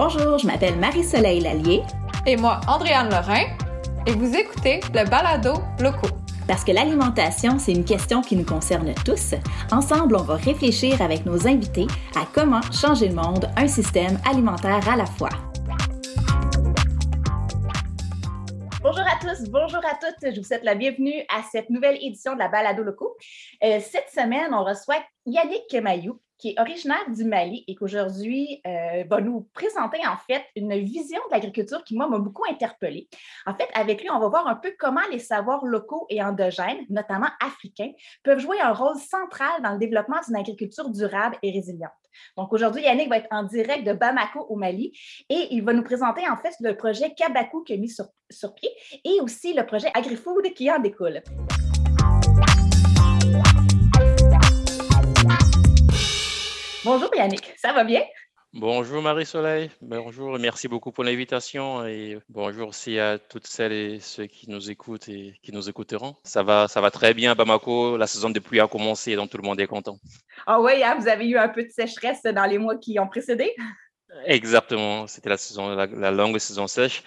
Bonjour, je m'appelle Marie-Soleil Lallier. Et moi, Andréane Lorrain. Et vous écoutez le balado locaux. Parce que l'alimentation, c'est une question qui nous concerne tous. Ensemble, on va réfléchir avec nos invités à comment changer le monde, un système alimentaire à la fois. Bonjour à tous, bonjour à toutes. Je vous souhaite la bienvenue à cette nouvelle édition de la Balado Locaux. Euh, cette semaine, on reçoit Yannick Kemayou, qui est originaire du Mali et qu'aujourd'hui euh, va nous présenter en fait une vision de l'agriculture qui, moi, m'a beaucoup interpellée. En fait, avec lui, on va voir un peu comment les savoirs locaux et endogènes, notamment africains, peuvent jouer un rôle central dans le développement d'une agriculture durable et résiliente. Donc aujourd'hui, Yannick va être en direct de Bamako au Mali et il va nous présenter en fait le projet Kabaku qui a mis sur, sur pied et aussi le projet AgriFood qui en découle. Bonjour Yannick, ça va bien? Bonjour Marie-Soleil, bonjour et merci beaucoup pour l'invitation et bonjour aussi à toutes celles et ceux qui nous écoutent et qui nous écouteront. Ça va, ça va très bien à Bamako, la saison de pluie a commencé donc tout le monde est content. Ah oui, hein, vous avez eu un peu de sécheresse dans les mois qui ont précédé? Exactement, c'était la saison, la, longue saison sèche.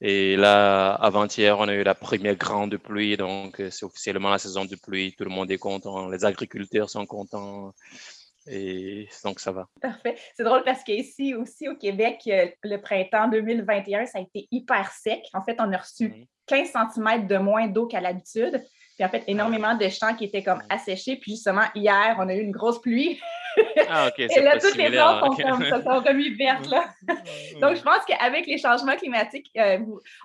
Et là, avant-hier, on a eu la première grande pluie, donc c'est officiellement la saison de pluie. Tout le monde est content, les agriculteurs sont contents. Et donc, ça va. Parfait. C'est drôle parce qu'ici aussi au Québec, euh, le printemps 2021, ça a été hyper sec. En fait, on a reçu 15 cm de moins d'eau qu'à l'habitude. Puis en fait, énormément de champs qui étaient comme asséchés. Puis justement, hier, on a eu une grosse pluie. Ah, OK. Et là, toutes les plantes sont, comme, sont remis vertes. Là. Donc, je pense qu'avec les changements climatiques, euh,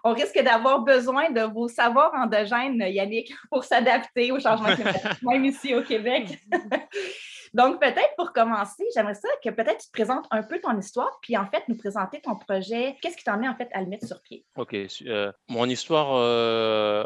on risque d'avoir besoin de vos savoirs endogènes, Yannick, pour s'adapter aux changements climatiques, même ici au Québec. Donc, peut-être pour commencer, j'aimerais ça que peut-être tu te présentes un peu ton histoire, puis en fait, nous présenter ton projet. Qu'est-ce qui t'en est en fait à le mettre sur pied? OK. Euh, mon histoire euh,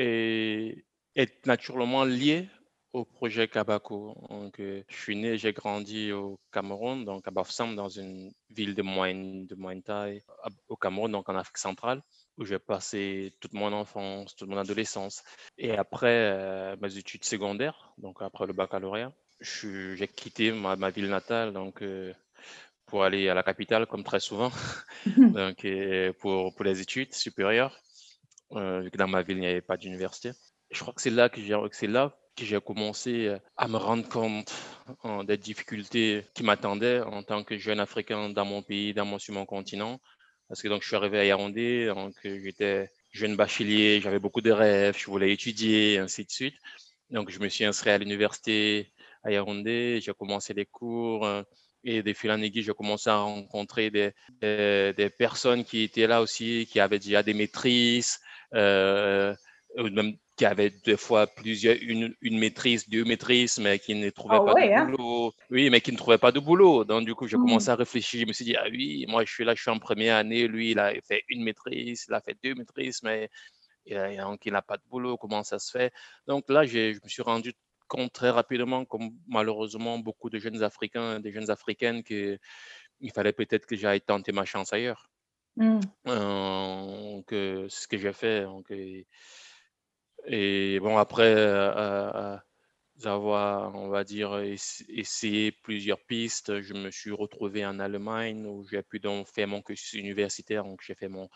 est, est, naturellement liée au projet Kabako. Donc, euh, je suis né, j'ai grandi au Cameroun, donc à Bafsam, dans une ville de moyenne, de moyenne taille, au Cameroun, donc en Afrique centrale où j'ai passé toute mon enfance, toute mon adolescence. Et après mes études secondaires, donc après le baccalauréat, j'ai quitté ma, ma, ville natale donc, euh, pour aller à la capitale, comme très souvent, donc, pour, pour les études supérieures, euh, vu que dans ma ville, il n'y avait pas d'université. Je crois que c'est là que j'ai, commencé à me rendre compte hein, des difficultés qui m'attendaient en tant que jeune Africain dans mon pays, dans mon, sur mon continent. Parce que donc, je suis arrivé à Yaoundé, donc j'étais jeune bachelier, j'avais beaucoup de rêves, je voulais étudier, ainsi de suite. Donc, je me suis inscrit à l'université à Yaoundé, j'ai commencé les cours euh, et des fil en j'ai commencé à rencontrer des, personnes qui étaient là aussi, qui avaient déjà des maîtrises, euh, même qui avaient des fois plusieurs, une, une maîtrise, deux maîtrises, mais qui ne trouvaient ah pas de hein? boulot. Oui, mais qui ne trouvaient pas de boulot. Donc, du coup, j'ai mmh. commencé à réfléchir. Je me suis dit, ah oui, moi, je suis là, je suis en première année. Lui, il a fait une maîtrise, il a fait deux maîtrises, mais il n'a pas de boulot. Comment ça se fait? Donc là, je me suis rendu compte très rapidement, comme malheureusement beaucoup de jeunes Africains, des jeunes Africaines, qu'il fallait peut-être que j'aille tenter ma chance ailleurs. Mmh. Euh, c'est ce que j'ai fait. Donc, et, bon, après euh, avoir, on va dire, essayé plusieurs pistes, je me suis retrouvé en Allemagne où j'ai pu donc faire mon cursus universitaire. Donc, j'ai fait mon,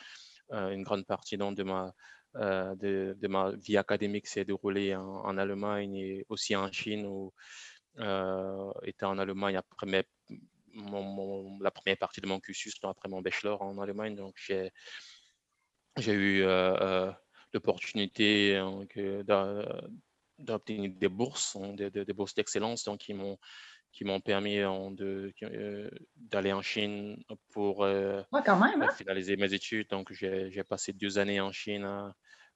euh, une grande partie donc, de ma euh, de, ma vie académique s'est déroulée en, Allemagne et aussi en Chine, où euh, en Allemagne après la première partie de mon cursus, après mon bachelor en Allemagne. Donc, j'ai, eu euh, euh, l'opportunité d'obtenir des bourses, hein, des, bourses d'excellence, donc qui m'ont qui m'ont permis de, d'aller en Chine pour quand même, hein? finaliser mes études. Donc, j'ai, j'ai passé deux années en Chine à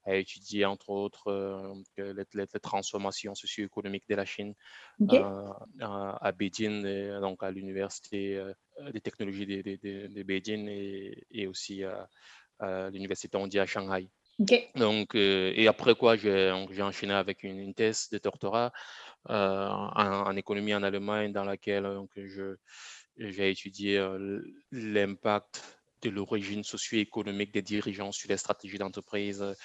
étudier entre autres euh, les, transformations socio-économiques de la Chine euh, à, Beijing, donc à l'université euh, des technologies de, Beijing et, aussi à, l'université Tongji à Shanghai. Donc, et après quoi, j'ai enchaîné avec une, thèse de doctorat en, économie en Allemagne dans laquelle donc, j'ai étudié l'impact de l'origine socio-économique des dirigeants sur les stratégies d'entreprise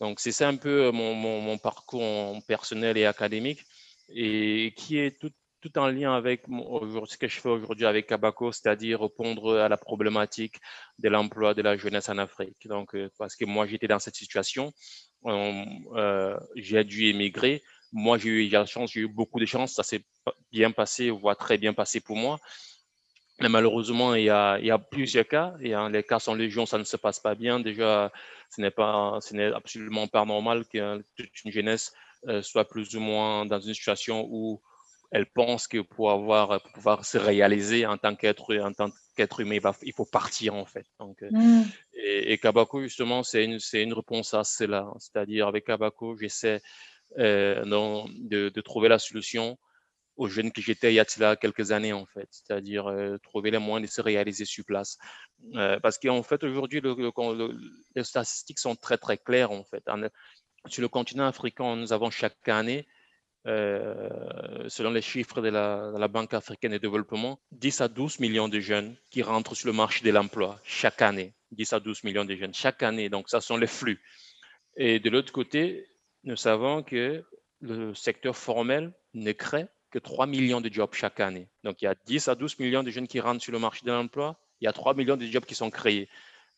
donc, c'est ça un peu euh, mon, mon, parcours personnel et académique et qui est tout, tout en lien avec ce que je fais aujourd'hui avec Cabaco, c'est-à-dire répondre à la problématique de l'emploi de la jeunesse en Afrique. Donc, euh, parce que moi, j'étais dans cette situation, euh, j'ai dû émigrer. Moi, j'ai eu la chance, j'ai eu beaucoup de chance, ça s'est bien passé, voire très bien passé pour moi. Mais malheureusement, il y, a, il y a plusieurs cas. Et les cas sont légion, ça ne se passe pas bien. Déjà, ce n'est pas, ce n'est absolument pas normal qu'une jeunesse euh, soit plus ou moins dans une situation où elle pense que pour avoir, pour pouvoir se réaliser en tant qu'être, en tant qu'être humain, il faut partir en fait. Donc, euh, mm. et, et, Kabako justement, c'est une, c'est une réponse à cela. C'est-à-dire avec Kabako, j'essaie euh, de, de, trouver la solution aux jeunes que j'étais il y a quelques années en fait, c'est-à-dire euh, trouver les moyens de se réaliser sur place. Euh, parce qu'en fait aujourd'hui, les statistiques sont très très claires en fait. sur le continent africain, nous avons chaque année euh, selon les chiffres de la, de la, Banque africaine de développement, 10 à 12 millions de jeunes qui rentrent sur le marché de l'emploi chaque année. 10 à 12 millions de jeunes chaque année. Donc, ça sont les flux. Et de l'autre côté, nous savons que le secteur formel ne crée que 3 millions de jobs chaque année. Donc, il y a 10 à 12 millions de jeunes qui rentrent sur le marché de l'emploi. Il y a 3 millions de jobs qui sont créés.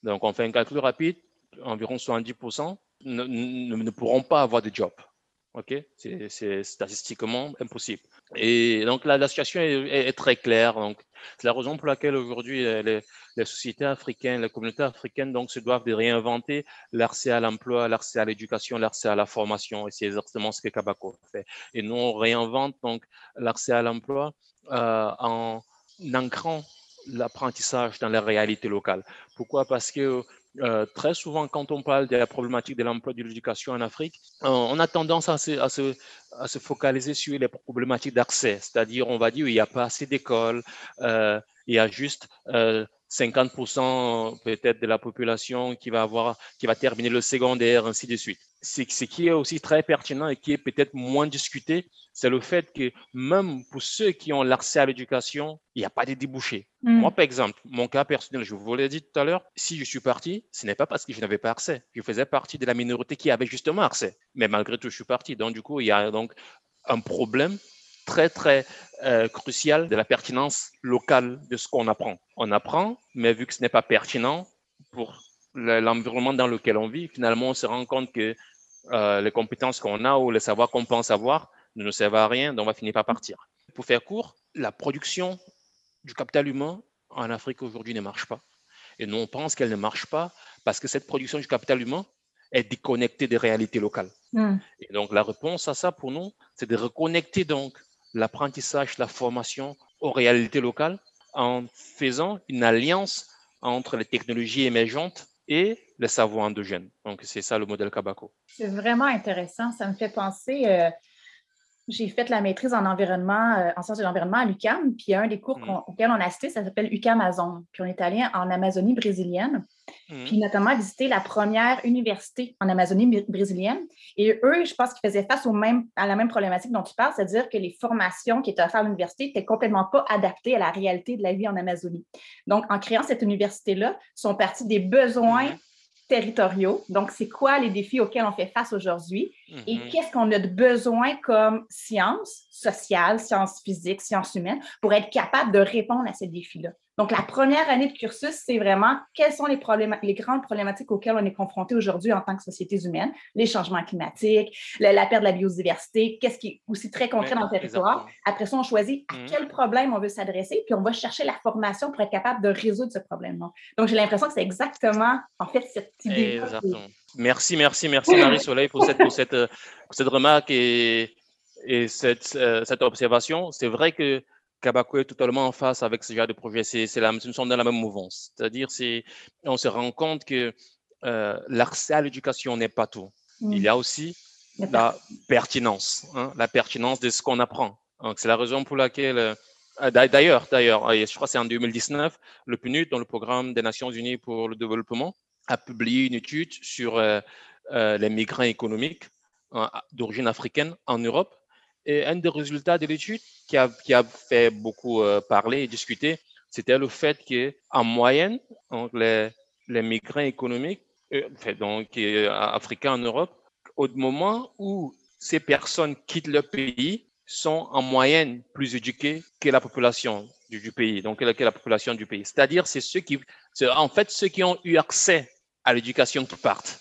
Donc, on fait un calcul rapide. Environ 70% ne, ne, ne pourront pas avoir de jobs. OK C'est statistiquement impossible. Et donc, la, situation est, très claire. Donc, c'est la raison pour laquelle aujourd'hui, les, les, sociétés africaines, les communautés africaines, donc, se doivent de réinventer l'accès à l'emploi, l'accès à l'éducation, l'accès à la formation. Et c'est exactement ce que Kabako fait. Et nous, on réinvente donc l'accès à l'emploi euh, en ancrant l'apprentissage dans la réalité locale. Pourquoi? Parce que euh, très souvent, quand on parle de la problématique de l'emploi de l'éducation en Afrique, euh, on a tendance à se, focaliser sur les problématiques d'accès, c'est-à-dire on va dire il n'y a pas assez d'écoles, euh, il y a juste 50% peut-être de la population qui va avoir, qui va terminer le secondaire, ainsi de suite. Ce qui est aussi très pertinent et qui est peut-être moins discuté, c'est le fait que même pour ceux qui ont l'accès à l'éducation, il n'y a pas de débouchés. Mm. Moi, par exemple, mon cas personnel, je vous l'ai dit tout à l'heure, si je suis parti, ce n'est pas parce que je n'avais pas accès. Je faisais partie de la minorité qui avait justement accès. Mais malgré tout, je suis parti. Donc, du coup, il y a donc un problème très, très euh, crucial de la pertinence locale de ce qu'on apprend. On apprend, mais vu que ce n'est pas pertinent pour l'environnement dans lequel on vit, finalement, on se rend compte que euh, les compétences qu'on a ou les savoirs qu'on pense avoir ne nous servent à rien, donc on va finir par partir. Pour faire court, la production du capital humain en Afrique aujourd'hui ne marche pas. Et nous, on pense qu'elle ne marche pas parce que cette production du capital humain est déconnectée des réalités locales. Hmm. Et donc, la réponse à ça pour nous, c'est de reconnecter donc l'apprentissage, la formation aux réalités locales en faisant une alliance entre les technologies émergentes et les savoirs endogènes. Donc, c'est ça le modèle Kabako. C'est vraiment intéressant. Ça me fait penser, euh, j'ai fait la maîtrise en environnement, euh, en sciences de l'environnement à l'UCAM, puis un des cours mm. auxquels on a assisté, ça s'appelle UCAM Amazon. Puis on est allé en Amazonie brésilienne, mm. puis notamment visiter la première université en Amazonie brésilienne. Et eux, je pense qu'ils faisaient face au même, à la même problématique dont tu parles, c'est-à-dire que les formations qui étaient offertes à l'université n'étaient complètement pas adaptées à la réalité de la vie en Amazonie. Donc, en créant cette université-là, sont partis des besoins mm territoriaux. Donc, c'est quoi les défis auxquels on fait face aujourd'hui? Et mhm. qu'est-ce qu'on a de besoin comme sciences sociales, sciences physiques, sciences humaines pour être capable de répondre à ces défis-là? Donc, la première année de cursus, c'est vraiment quelles sont les, les grandes problématiques auxquelles on est confronté aujourd'hui en tant que sociétés humaines, les changements climatiques, la, perte de la biodiversité, qu'est-ce qui est aussi très concret dans le territoire? Après ça, on choisit à mhm. quel problème on veut s'adresser, puis on va chercher la formation pour être capable de résoudre ce problème-là. Donc, j'ai l'impression que c'est exactement, en fait, cette idée. Merci, merci, merci Marie-Soleil pour cette, pour cette, pour cette remarque et, et cette, euh, cette observation. C'est vrai que Kabako est totalement en face avec ce genre de projet. C'est, c'est la, nous sommes dans la même mouvance. C'est-à-dire, c'est, on se rend compte que euh, l'accès à l'éducation n'est pas tout. Mm. Il y a aussi la pertinence, hein, la pertinence de ce qu'on apprend. Donc, c'est la raison pour laquelle, euh, d'ailleurs, d'ailleurs, je crois que c'est en 2019, le PNUD, dans le programme des Nations Unies pour le développement, a publié une étude sur euh, euh les migrants économiques hein, d'origine africaine en Europe. Et un des résultats de l'étude qui a, qui a fait beaucoup euh, parler et discuter, c'était le fait qu'en moyenne, donc les, les migrants économiques, donc africains en Europe, au moment où ces personnes quittent leur pays, sont en moyenne plus éduqués que la population du, pays, donc que la, population du pays. C'est-à-dire, c'est ceux qui, en fait, ceux qui ont eu accès à l'éducation qui partent.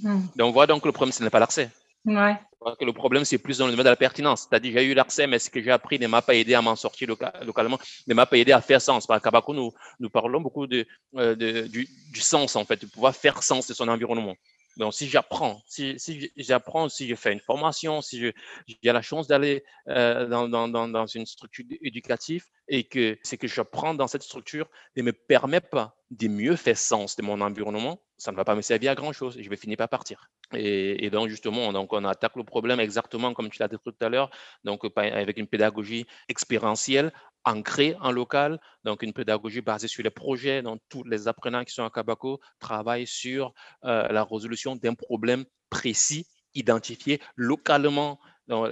Hmm. Donc, on voit donc que le problème, ce n'est pas l'accès. Ouais. Que le problème, c'est plus dans le domaine de la pertinence. C'est-à-dire, j'ai eu l'accès, mais ce que j'ai appris ne m'a pas aidé à m'en sortir localement, ne m'a pas aidé à faire sens. Par Kabako, nous, nous parlons beaucoup de, euh, de du, du, sens, en fait, de pouvoir faire sens de son environnement. Donc, si j'apprends, si, j'apprends, si je fais une formation, si j'ai la chance d'aller euh, dans, dans, dans, une structure éducative et que ce que j'apprends dans cette structure ne me permet pas de mieux faire sens de mon environnement, ça ne va pas me servir à grand chose et je vais finir par partir. Et, donc, justement, donc, on attaque le problème exactement comme tu l'as dit tout à l'heure, donc avec une pédagogie expérientielle ancrée en local, donc une pédagogie basée sur les projets. Donc, tous les apprenants qui sont à Kabako travaillent sur euh, la résolution d'un problème précis, identifié localement.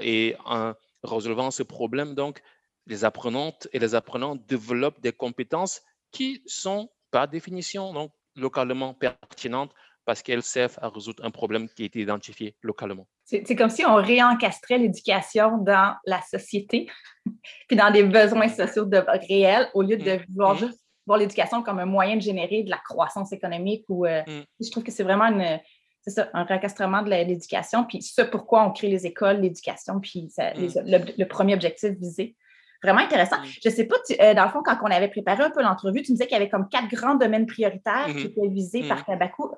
et en résolvant ce problème, donc, les apprenantes et les apprenants développent des compétences qui sont, par définition, donc, localement pertinentes parce qu'elles servent à résoudre un problème qui a été identifié localement. C'est comme si on réencastrait l'éducation dans la société, puis dans des besoins sociaux de, réels, au lieu de mm. vouloir mm. juste voir l'éducation comme un moyen de générer de la croissance économique. Ou, euh, mm. Je trouve que c'est vraiment une, ça, un réencastrement de l'éducation, puis ce pourquoi on crée les écoles, l'éducation, puis le, premier objectif visé vraiment intéressant. Mm. Je ne sais pas, euh, dans le fond, quand on avait préparé un peu l'entrevue, tu me disais qu'il y avait comme quatre grands domaines prioritaires qui mm-hmm. étaient visés par mm-hmm. Tabaco.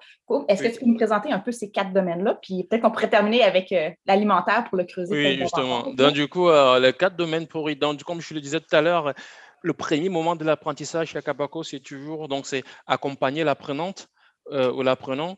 Est-ce que tu peux nous présenter un peu ces quatre domaines-là? Puis peut-être qu'on pourrait terminer avec euh, l'alimentaire pour le creuser. Oui, justement. Donc, du coup, euh, les quatre domaines pour donc, comme je le disais tout à l'heure, le premier moment de l'apprentissage chez Cabaco, c'est toujours donc c'est accompagner l'apprenante ou l'apprenant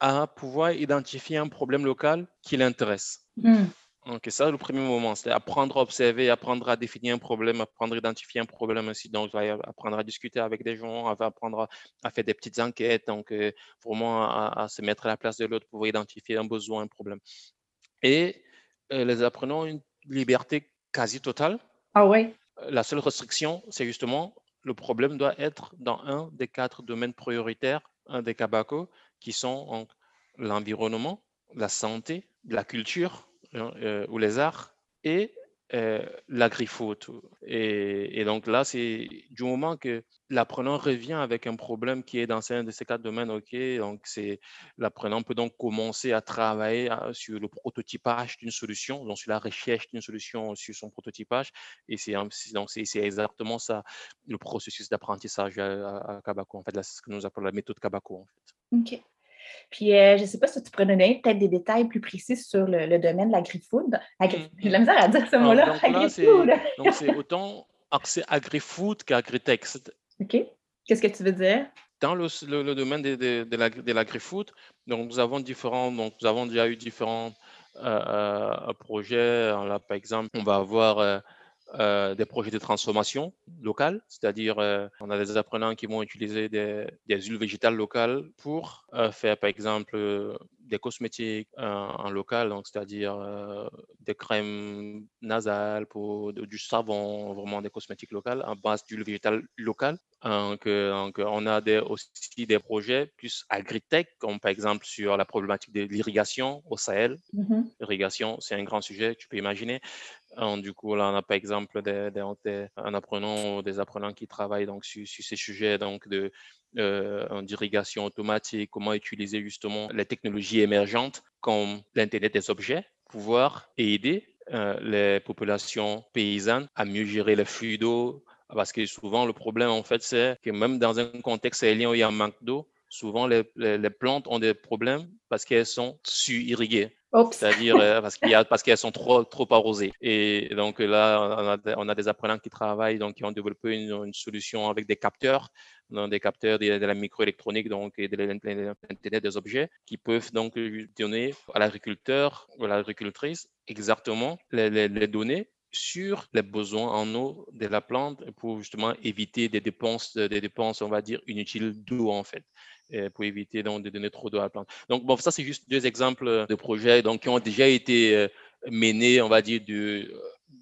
à pouvoir identifier un problème local qui l'intéresse. Mm. Ok, ça, le premier moment, c'est apprendre à observer, apprendre à définir un problème, apprendre à identifier un problème aussi. Donc, apprendre à discuter avec des gens, apprendre à, faire des petites enquêtes, donc euh, vraiment à, se mettre à la place de l'autre pour identifier un besoin, un problème. Et euh, les apprenants ont une liberté quasi totale. Ah oui. La seule restriction, c'est justement le problème doit être dans un des quatre domaines prioritaires, un des cabacos, qui sont l'environnement, la santé, la culture Hein, euh, les arts et euh, l'agri-food. Et, et, donc là, c'est du moment que l'apprenant revient avec un problème qui est dans un de ces quatre domaines, OK, donc c'est l'apprenant peut donc commencer à travailler euh, sur le prototypage d'une solution, donc sur la recherche d'une solution sur son prototypage. Et c'est donc c'est exactement ça le processus d'apprentissage à, à, Kabako. En fait, là, c'est ce que nous appelons la méthode Kabako. En fait. OK. Puis, euh, je ne sais pas si tu pourrais donner peut-être des détails plus précis sur le, domaine de l'agri-food. Agri J'ai la misère à dire ce mot-là. Donc, c'est autant accès agri-food qu'agri-tech. OK. Qu'est-ce que tu veux dire? Dans le, le, domaine de, de, de l'agri-food, nous avons différents, donc nous avons déjà eu différents euh, euh, projets. Là, par exemple, on va avoir euh, des projets de transformation locale, c'est-à-dire euh, on a des apprenants qui vont utiliser des, des huiles végétales locales pour euh, faire par exemple des cosmétiques en local, donc c'est-à-dire des crèmes nasales pour du savon, vraiment des cosmétiques locales en base d'huile végétale locale. Donc, donc, on a des, aussi des projets plus agritech, comme par exemple sur la problématique de l'irrigation au Sahel. Mm-hmm. L'irrigation, c'est un grand sujet, tu peux imaginer du coup, là, on a par exemple des, des, un apprenant des apprenants qui travaillent donc, sur, ces sujets donc, de, euh, d'irrigation automatique, comment utiliser justement les technologies émergentes comme l'Internet des objets, pouvoir aider euh, les populations paysannes à mieux gérer les flux d'eau. Parce que souvent, le problème, en fait, c'est que même dans un contexte aérien où il y a un manque d'eau, souvent les, plantes ont des problèmes parce qu'elles sont su-irriguées. C'est-à-dire euh, parce qu'il y a parce qu'elles sont trop trop arrosées. Et donc là, on a, des apprenants qui travaillent, donc qui ont développé une, solution avec des capteurs, des capteurs de, la microélectronique, donc et de l'internet des objets, qui peuvent donc donner à l'agriculteur ou à l'agricultrice exactement les, les données sur les besoins en eau de la plante pour justement éviter des dépenses, des dépenses, on va dire, inutiles d'eau en fait. Euh, pour éviter donc, de donner trop d'eau à la plante. Donc, bon, ça, c'est juste deux exemples de projets donc, qui ont déjà été euh, menés, on va dire, du,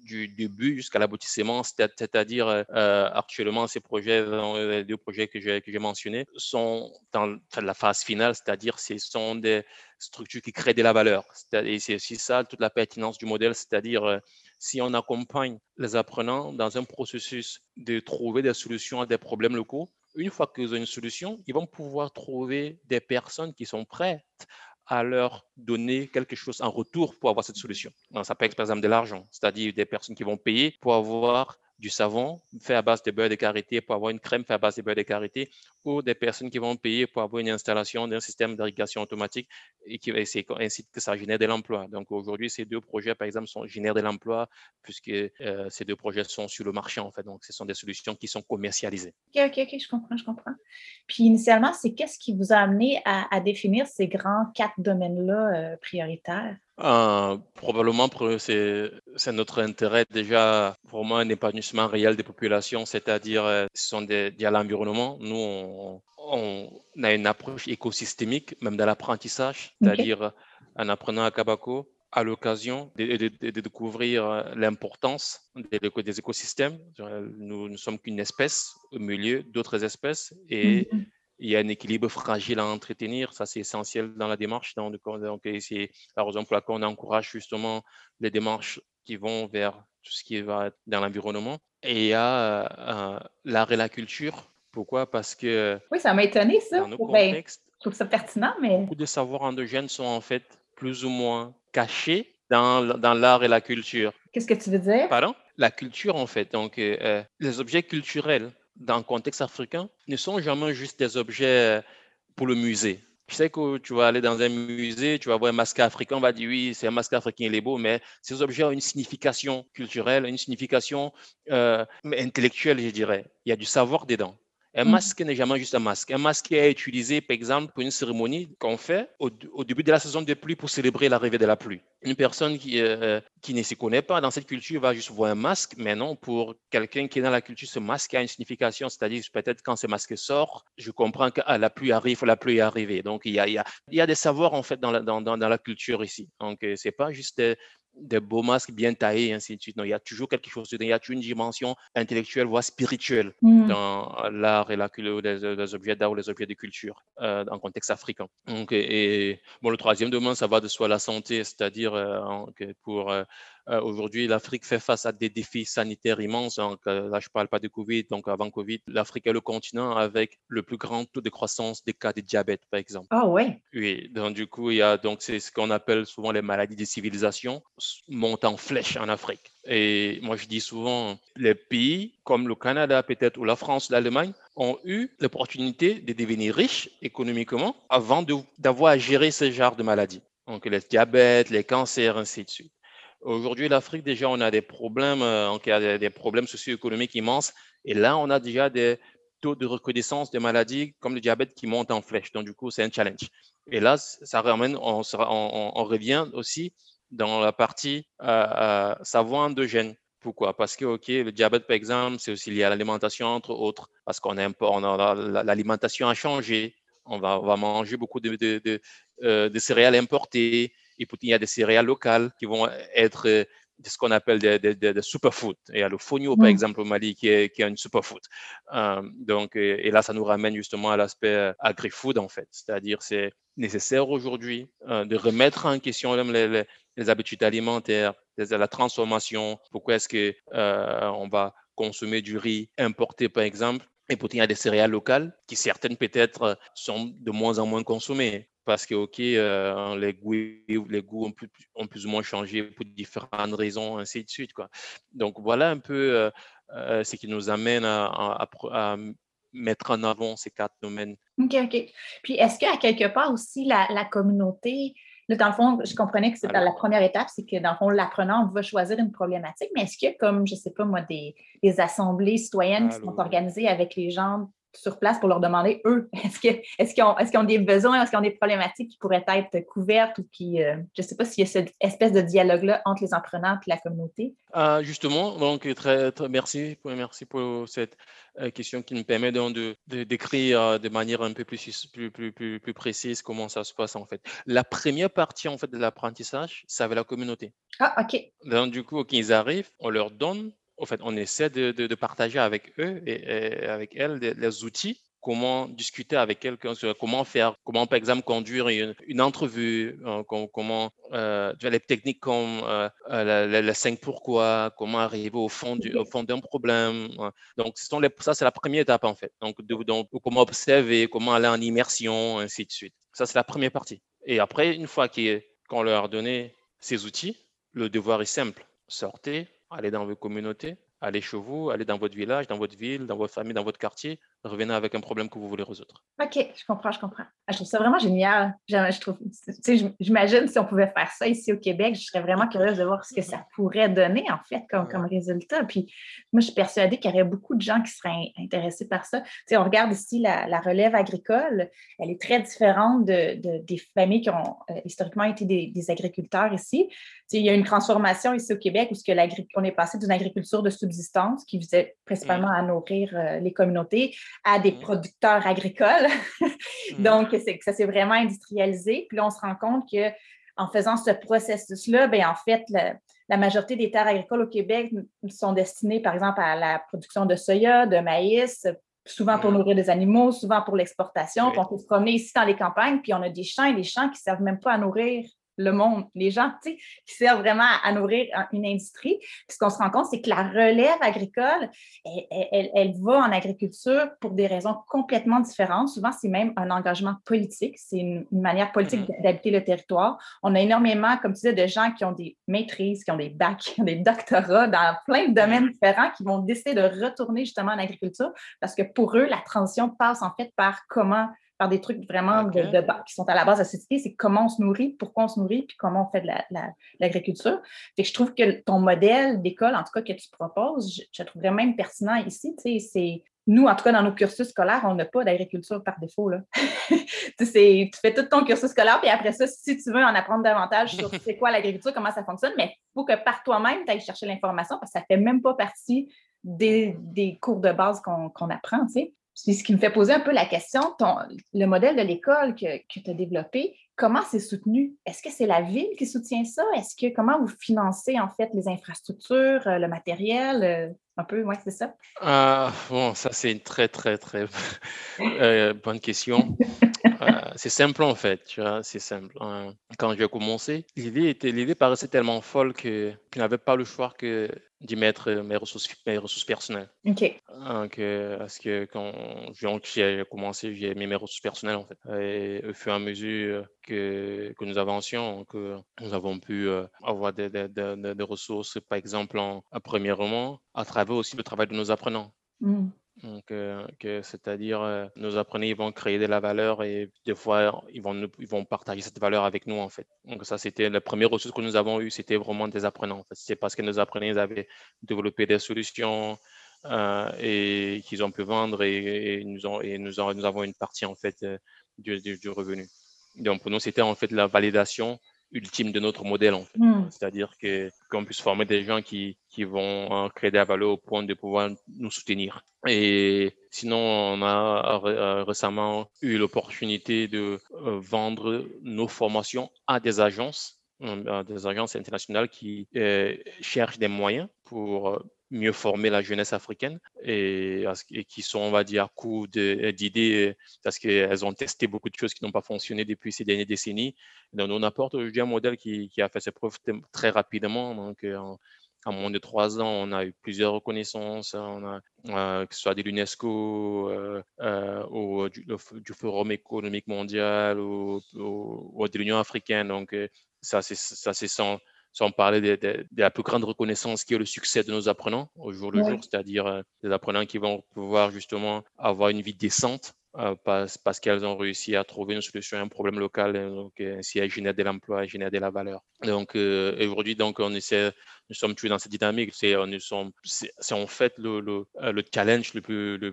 du début jusqu'à l'aboutissement, c'est-à-dire euh, actuellement, ces projets, les deux projets que j'ai, que j'ai mentionnés, sont dans la phase finale, c'est-à-dire ce sont des structures qui créent de la valeur. Et c'est aussi ça, toute la pertinence du modèle, c'est-à-dire si on accompagne les apprenants dans un processus de trouver des solutions à des problèmes locaux, une fois qu'ils ont une solution, ils vont pouvoir trouver des personnes qui sont prêtes à leur donner quelque chose en retour pour avoir cette solution. ça peut être par exemple de l'argent, c'est-à-dire des personnes qui vont payer pour avoir du savon fait à base de beurre de karité pour avoir une crème fait à base de beurre de karité ou des personnes qui vont payer pour avoir une installation d'un système d'irrigation automatique et qui ainsi que ça génère de l'emploi. Donc aujourd'hui, ces deux projets, par exemple, sont, génèrent de l'emploi puisque euh, ces deux projets sont sur le marché, en fait. Donc, ce sont des solutions qui sont commercialisées. OK, OK, OK, je comprends, je comprends. Puis initialement, c'est qu'est-ce qui vous a amené à, définir ces grands quatre domaines-là euh, prioritaires? Euh, probablement, c'est notre intérêt déjà, vraiment un épanouissement réel des populations, c'est-à-dire, euh, ce sont des, y a l'environnement. Nous, on, a une approche écosystémique, même dans l'apprentissage, c'est-à-dire en apprenant à Kabako, à l'occasion de, découvrir euh, l'importance des, des, écosystèmes. Nous ne sommes qu'une espèce au milieu d'autres espèces et mhm il y a un équilibre fragile à entretenir. Ça, c'est essentiel dans la démarche. Donc, c'est la raison pour laquelle on encourage justement les démarches qui vont vers tout ce qui va dans l'environnement. Et il y a euh, l'art et la culture. Pourquoi? Parce que. Oui, ça m'a étonné, ça. Dans ben, je trouve ça pertinent, mais. Beaucoup de savoirs endogènes sont en fait plus ou moins cachés dans, dans l'art et la culture. Qu'est-ce que tu veux dire? Pardon? La culture, en fait. Donc, euh, euh, les objets culturels dans le contexte africain ne sont jamais juste des objets euh, pour le musée. Je sais que tu vas aller dans un musée, tu vas voir un masque africain, on va dire oui, c'est un masque africain, il est beau, mais ces objets ont une signification culturelle, une signification euh, intellectuelle, je dirais. Il y a du savoir dedans. Un mm. masque n'est jamais juste un masque. Un masque est utilisé, par exemple, pour une cérémonie qu'on fait au, début de la saison de pluie pour célébrer l'arrivée de la pluie. Une personne qui, euh, qui ne s'y connaît pas dans cette culture va juste voir un masque, mais non, pour quelqu'un qui est dans la culture, ce masque a une signification, c'est-à-dire peut-être quand ce masque sort, je comprends que ah, la pluie arrive, la pluie est arrivée. Donc, il y a, il y a, il y a des savoirs, en fait, dans la, dans, dans, dans la culture ici. Donc, euh, c'est pas juste des beaux masques bien taillés, et ainsi de suite. Non, il y a toujours quelque chose, il y a toujours une dimension intellectuelle, voire spirituelle mmh. dans l'art et la culture, les, objets d'art ou les objets de culture euh, en contexte africain. Donc, et, bon, le troisième domaine, ça va de soi la santé, c'est-à-dire euh, pour euh, euh, aujourd'hui, l'Afrique fait face à des défis sanitaires immenses. Donc, euh, là, je ne parle pas de Covid. Donc, avant Covid, l'Afrique est le continent avec le plus grand taux de croissance des cas de diabète, par exemple. Ah ouais. Oui. Donc, du coup, il y a donc c'est ce qu'on appelle souvent les maladies de civilisation montent en flèche en Afrique. Et moi, je dis souvent, les pays comme le Canada, peut-être, ou la France, l'Allemagne, ont eu l'opportunité de devenir riches économiquement avant d'avoir à gérer ce genre de maladies. Donc, les diabètes, les cancers, ainsi de suite. Aujourd'hui, l'Afrique, déjà, on a des problèmes, euh, a des problèmes socio-économiques immenses. Et là, on a déjà des taux de reconnaissance des maladies comme le diabète qui montent en flèche. Donc, du coup, c'est un challenge. Et là, ça ramène, on, on, revient aussi dans la partie euh, euh, savoir endogène. Pourquoi? Parce que, OK, le diabète, par exemple, c'est aussi lié à l'alimentation, entre autres, parce qu'on a, l'alimentation a changé. On va, manger beaucoup de, de, de, euh, de céréales importées, et puis, il y a des céréales locales qui vont être euh, ce qu'on appelle des, des, superfoods. Il y a le fonio, par mm. exemple, au Mali, qui est, qui est une superfood. Euh, donc, euh, et là, ça nous ramène justement à l'aspect agri-food, en fait. C'est-à-dire, c'est nécessaire aujourd'hui de remettre en question les, les, habitudes alimentaires, la transformation. Pourquoi est-ce que on va consommer du riz importé, par exemple, et pourtant, il y a des céréales locales qui, certaines peut-être, sont de moins en moins consommées parce que, OK, euh, les goûts, les goûts ont, plus, ont, plus, ou moins changé pour différentes raisons, ainsi de suite. Quoi. Donc, voilà un peu euh, euh, ce qui nous amène à, mettre en avant ces quatre domaines. OK, OK. Puis, est-ce qu'à quelque part aussi, la, la communauté, dans le fond, je comprenais que c'était la première étape, c'est que dans le fond, l'apprenant va choisir une problématique, mais est-ce qu'il y a comme, je ne sais pas moi, des, des assemblées citoyennes qui sont organisées avec les gens sur place pour leur demander, eux, est-ce qu'ils est qu ont, est ont, des besoins, est-ce qu'ils ont des problématiques qui pourraient être couvertes ou qui, euh, je ne sais pas s'il y a cette espèce de dialogue-là entre les apprenants et la communauté? Ah, justement, donc très, très, merci, merci pour cette euh, question qui nous permet donc de, décrire de manière un peu plus, plus, plus, plus, plus précise comment ça se passe en fait. La première partie en fait de l'apprentissage, c'est avec la communauté. Ah, ok. Donc du coup, quand ils arrivent, on leur donne en fait, on essaie de, partager avec eux et, avec elles les, outils comment discuter avec quelqu'un, comment faire, comment par exemple conduire une, entrevue, euh, comment, euh, les techniques comme euh, les, cinq pourquoi, comment arriver au fond du, fond d'un problème. Donc, ça, c'est la première étape en fait. Donc, donc, comment observer, comment aller en immersion, ainsi de suite. Ça, c'est la première partie. Et après, une fois qu'on leur a donné ces outils, le devoir est simple. Sortez, allez dans vos communautés, allez chez vous, allez dans votre village, dans votre ville, dans votre famille, dans votre quartier, revenez avec un problème que vous voulez résoudre. OK, je comprends, je comprends. Ah, je trouve ça vraiment génial. Je, trouve, j'imagine si on pouvait faire ça ici au Québec, je serais vraiment curieuse de voir ce que ça pourrait donner en fait comme, comme résultat. Puis moi, je suis persuadée qu'il y aurait beaucoup de gens qui seraient intéressés par ça. Tu on regarde ici la, relève agricole, elle est très différente de, des familles qui ont euh, historiquement été des, agriculteurs ici. Tu il y a une transformation ici au Québec où ce que on est passé d'une agriculture de subsistance qui visait principalement mmh. à nourrir euh, les communautés à des mmh. producteurs agricoles. Mmh. Donc, ça s'est vraiment industrialisé. Puis là, on se rend compte que en faisant ce processus-là, bien, en fait, la majorité des terres agricoles au Québec sont destinées, par exemple, à la production de soya, de maïs, souvent pour mmh. nourrir des animaux, souvent pour l'exportation. On peut se promener ici dans les campagnes, puis on a des champs et des champs qui ne servent même pas à nourrir le monde, les gens, tu sais, qui servent vraiment à, nourrir une industrie. Puis ce qu'on se rend compte, c'est que la relève agricole, elle, va en agriculture pour des raisons complètement différentes. Souvent, c'est même un engagement politique. C'est une, manière politique mm-hmm. d'habiter le territoire. On a énormément, comme tu disais, de gens qui ont des maîtrises, qui ont des bacs, qui ont des doctorats dans plein de domaines mm-hmm. différents, qui vont décider de retourner justement en agriculture parce que pour eux, la transition passe en fait par comment par des trucs vraiment de, qui sont à la base de la société, c'est comment on se nourrit, pourquoi on se nourrit, puis comment on fait de l'agriculture. La, je trouve que ton modèle d'école, en tout cas, que tu proposes, je, je trouverais même pertinent ici. C'est, nous, en tout cas, dans nos cursus scolaires, on n'a pas d'agriculture par défaut. Là. tu, fais tout ton cursus scolaire, puis après ça, si tu veux en apprendre davantage sur c'est quoi l'agriculture, comment ça fonctionne, mais il faut que par toi-même, tu ailles chercher l'information parce que ça ne fait même pas partie des, cours de base qu'on apprend. Tu sais. C'est ce qui me fait poser un peu la question, ton, le modèle de l'école que, que tu as développé, comment c'est soutenu? Est-ce que c'est la ville qui soutient ça? Est-ce que comment vous financez en fait les infrastructures, euh, le matériel? Euh, un peu, oui, c'est ça? Ah, bon, ça c'est une très, très, très euh, bonne question. c'est simple en fait, tu vois, c'est simple. Hein. Quand j'ai commencé, l'idée était, l'idée paraissait tellement folle que je n'avais pas le choix que d'y mettre mes ressources, mes ressources personnelles. OK. Donc, parce que quand j'ai commencé, j'ai mis mes ressources personnelles en fait. Et au fur et à mesure que, que nous avancions, que nous avons pu euh, avoir des, des, des, ressources, par exemple, en, premièrement, à travers aussi le travail de nos apprenants. Mmh. Euh, c'est-à-dire, euh, nos apprenants, ils vont créer de la valeur et des fois, ils vont, ils vont partager cette valeur avec nous, en fait. Donc, ça, c'était la première ressource que nous avons eue, c'était vraiment des apprenants. C'est parce que nos apprenants, ils avaient développé des solutions euh, et qu'ils ont pu vendre et, nous, ont, et nous, nous, avons une partie, en fait, du, du, revenu. Donc, pour nous, c'était en fait la validation ultime de notre modèle, en fait. Hmm. C'est-à-dire que qu'on puisse former des gens qui, qui vont créer de la valeur au point de pouvoir nous soutenir. Et sinon, on a euh, récemment eu l'opportunité de euh, vendre nos formations à des agences, à des agences internationales qui euh, cherchent des moyens pour mieux former la jeunesse africaine et, qui sont, on va dire, à coup d'idées parce qu'elles ont testé beaucoup de choses qui n'ont pas fonctionné depuis ces dernières décennies. Donc, on apporte aujourd'hui un modèle qui, a fait ses preuves très rapidement. Donc, en, moins de trois ans, on a eu plusieurs reconnaissances, euh, que ce soit de l'UNESCO, euh, euh, ou du, Forum économique mondial, ou, ou de l'Union africaine. Donc, ça, c'est sans, sans parler de, la plus grande reconnaissance qui est le succès de nos apprenants au jour le jour, c'est-à-dire euh, des apprenants qui vont pouvoir justement avoir une vie décente euh, parce, parce qu'elles ont réussi à trouver une solution à un problème local, et donc ainsi à générer de l'emploi, à générer de la valeur. Donc euh, aujourd'hui, donc on essaie, nous sommes toujours dans cette dynamique. C'est nous sommes, c'est en fait le, le, le, challenge le plus le,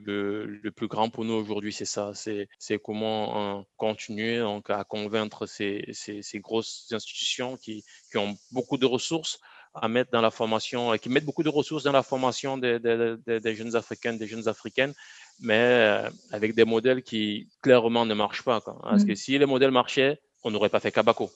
le, plus grand pour nous aujourd'hui, c'est ça. C'est c'est comment continuer donc à convaincre ces, ces, ces grosses institutions qui, qui ont beaucoup de ressources à mettre dans la formation, qui mettent beaucoup de ressources dans la formation des, des, des, des jeunes Africaines, des jeunes Africaines, mais euh, avec des modèles qui clairement ne marchent pas. Parce que mmh. si les modèles marchaient, on n'aurait pas fait Kabako.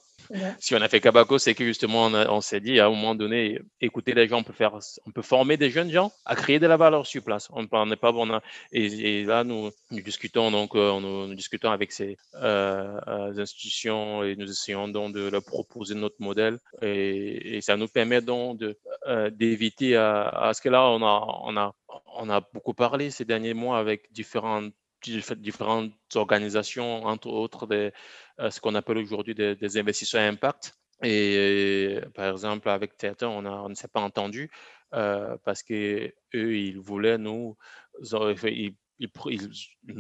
Si on a fait Kabako, c'est que justement, on, s'est dit à un moment donné, écoutez les gens, on peut, faire, on peut former des jeunes gens à créer de la valeur sur place. On n'est pas bon. Et, là, nous, nous discutons donc, euh, nous, discutons avec ces euh, euh, institutions et nous essayons donc de leur proposer notre modèle. Et, ça nous permet donc d'éviter à, à, ce que là, on a, on a, on a beaucoup parlé ces derniers mois avec différentes différentes organisations, entre autres des, euh, ce qu'on appelle aujourd'hui des, investisseurs à impact. Et par exemple, avec Theater, on, on ne s'est pas entendu euh, parce que eux, ils voulaient nous, ils, ils,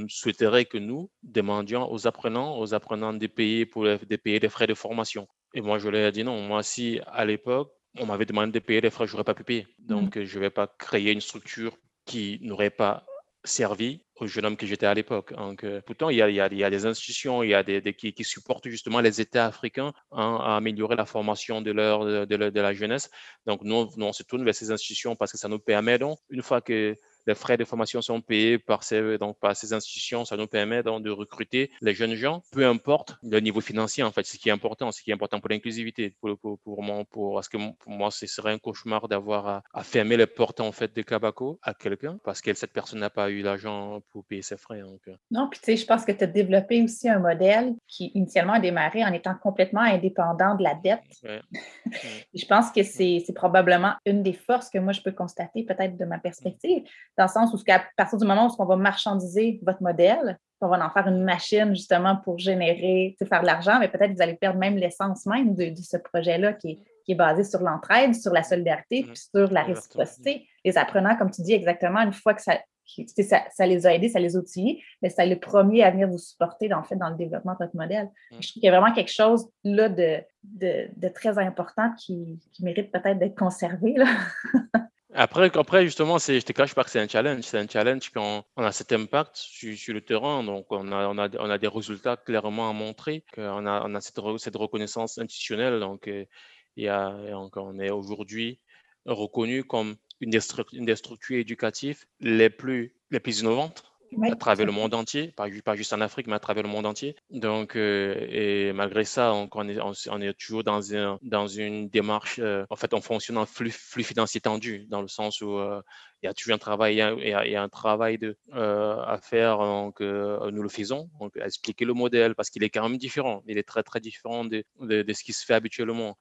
souhaiteraient que nous demandions aux apprenants, aux apprenants de payer pour de payer des frais de formation. Et moi, je leur ai dit non. Moi, si à l'époque, on m'avait demandé de payer les frais, je n'aurais pas pu payer. Mmh. Donc, je ne vais pas créer une structure qui n'aurait pas servi jeune homme que j'étais à l'époque. Donc, euh, pourtant, il y, a, il, y a, il y, a, des institutions il y a des, qui, qui, supportent justement les États africains hein, à améliorer la formation de, leur, de, de, la jeunesse. Donc, nous, nous, on se tourne vers ces institutions parce que ça nous permet, donc, une fois que les frais de formation sont payés par ces, donc, par ces institutions. Ça nous permet donc de recruter les jeunes gens, peu importe le niveau financier, en fait, ce qui est important, ce qui est important pour l'inclusivité. Pour, pour, pour, moi, pour, parce que pour moi, ce serait un cauchemar d'avoir à, fermer les portes, en fait, de Kabako à quelqu'un parce que cette personne n'a pas eu l'argent pour payer ses frais. Donc. Non, puis tu sais, je pense que tu as développé aussi un modèle qui initialement a démarré en étant complètement indépendant de la dette. je pense que c'est probablement une des forces que moi, je peux constater peut-être de ma perspective dans le sens où, à partir du moment où on va marchandiser votre modèle, on va en faire une machine justement pour générer, faire de l'argent, mais peut-être que vous allez perdre même l'essence même de, ce projet-là qui est, basé sur l'entraide, sur la solidarité, puis sur la réciprocité. Les apprenants, comme tu dis exactement, une fois que ça, ça, les a aidés, ça les a outillés, mais ça les premier à venir vous supporter dans, fait, dans le développement de votre modèle. Mm. Je trouve qu'il y a vraiment quelque chose là de, de, très important qui, qui mérite peut-être d'être conservé. Là. Après, après justement, je te cache pas que c'est un challenge. C'est un challenge, puis on, a cet impact sur, le terrain. Donc, on a, on, a, on a des résultats clairement à montrer. On a, on a cette, cette reconnaissance institutionnelle. Donc, il y a, on est aujourd'hui reconnu comme une des, une des structures éducatives les plus, les plus innovantes à travers le monde entier, pas, pas, juste en Afrique, mais à travers le monde entier. Donc, euh, et malgré ça, on, on, est, on, est, toujours dans, un, dans une démarche, euh, en fait, on fonctionne en flux, flux financier tendu, dans le sens où euh, il y a toujours un travail, il y a, un travail de, à faire, donc nous le faisons, donc expliquer le modèle, parce qu'il est quand même différent, il est très très différent de, de, ce qui se fait habituellement.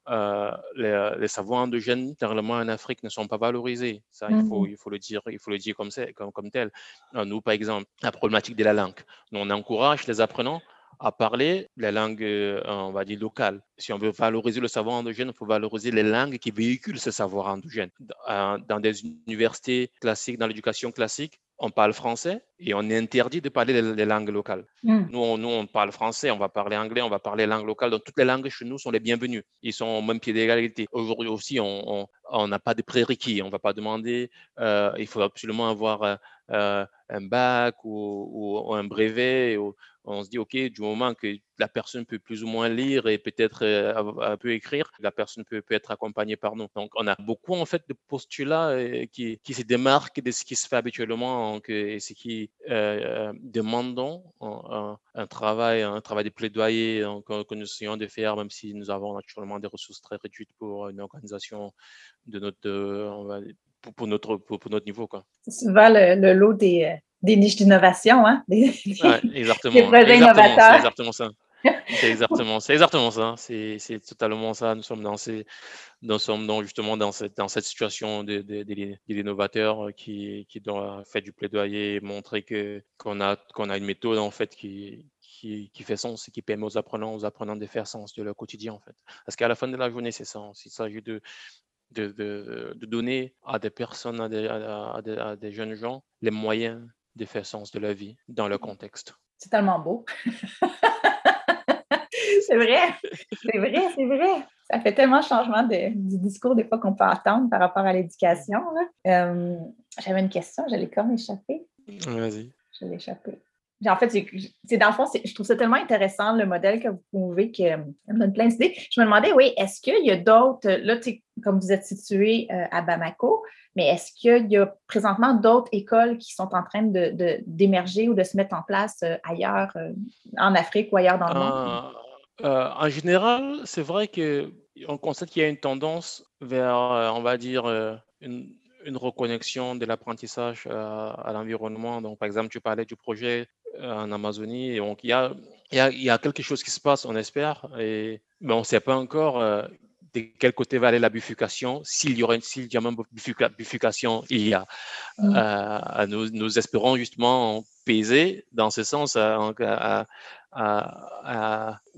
les, les savoirs endogènes, généralement en Afrique, ne sont pas valorisés, ça il, faut, mmh il faut le dire, il faut le dire comme, comme, comme tel. nous, par exemple, la problématique de la langue. Nous, on encourage les apprenants à parler la langue, euh, on va dire, locale. Si on veut valoriser le savoir endogène, il faut valoriser les langues qui véhiculent ce savoir endogène. Dans des universités classiques, dans l'éducation classique, on parle français et on est interdit de parler les, langues locales. Hmm. Nous, on, nous, on parle français, on va parler anglais, on va parler langue locale. Donc, toutes les langues chez nous sont les bienvenues. Ils sont au même pied d'égalité. Aujourd'hui aussi, on n'a pas de prérequis. On ne va pas demander, euh, il faut absolument avoir euh, euh, un bac ou, un brevet. on se dit, OK, du moment que la personne peut plus ou moins lire et peut-être un peu écrire, la personne peut, peut, être accompagnée par nous. Donc, on a beaucoup en fait de postulats qui, qui se démarquent de ce qui se fait habituellement et ce qui euh, demandons un, travail, un travail de plaidoyer que nous essayons de faire, même si nous avons naturellement des ressources très réduites pour une organisation de notre, pour, notre, pour, notre niveau. C'est souvent le, lot des, des niches d'innovation, hein? Des, exactement. des projets innovateurs. C'est exactement ça. C'est exactement, c'est exactement ça. C'est, totalement ça. Nous sommes dans ces, nous sommes dans, justement dans cette, dans cette situation des de, de, innovateurs qui, qui doit faire du plaidoyer et montrer que, qu'on a, qu'on a une méthode en fait qui, qui, qui, fait sens et qui permet aux apprenants, aux apprenants de faire sens de leur quotidien en fait. Parce qu'à la fin de la journée, c'est ça. Il s'agit de, de, de, de, donner à des personnes, à des, à, des, à des, jeunes gens, les moyens de faire sens de la vie dans leur contexte. C'est tellement beau. c'est vrai, c'est vrai, c'est vrai. Ça fait tellement changement de, du discours des fois qu'on peut attendre par rapport à l'éducation. Euh, j'avais une question, j'allais comme échapper. Vas-y. Je l'ai En fait, c'est dans le fond, je trouve ça tellement intéressant le modèle que vous pouvez, que ça me donne plein d'idées. Je me demandais, oui, est-ce qu'il y a d'autres, là, comme vous êtes situé euh, à Bamako, mais est-ce qu'il y a présentement d'autres écoles qui sont en train d'émerger de, ou de se mettre en place euh, ailleurs, euh, en Afrique ou ailleurs dans le monde? Euh, en général, c'est vrai qu'on constate qu'il y a une tendance vers, euh, on va dire, euh, une, reconnexion de l'apprentissage à l'environnement. Donc, par exemple, tu parlais du projet en Amazonie. Donc, il y a, il y a, quelque chose qui se passe, on espère, et, mais on ne sait pas encore de quel côté va aller la bifurcation, s'il y aura une, s'il y a même bifurcation, il y a. Mmh. nous, espérons justement peser dans ce sens à, à,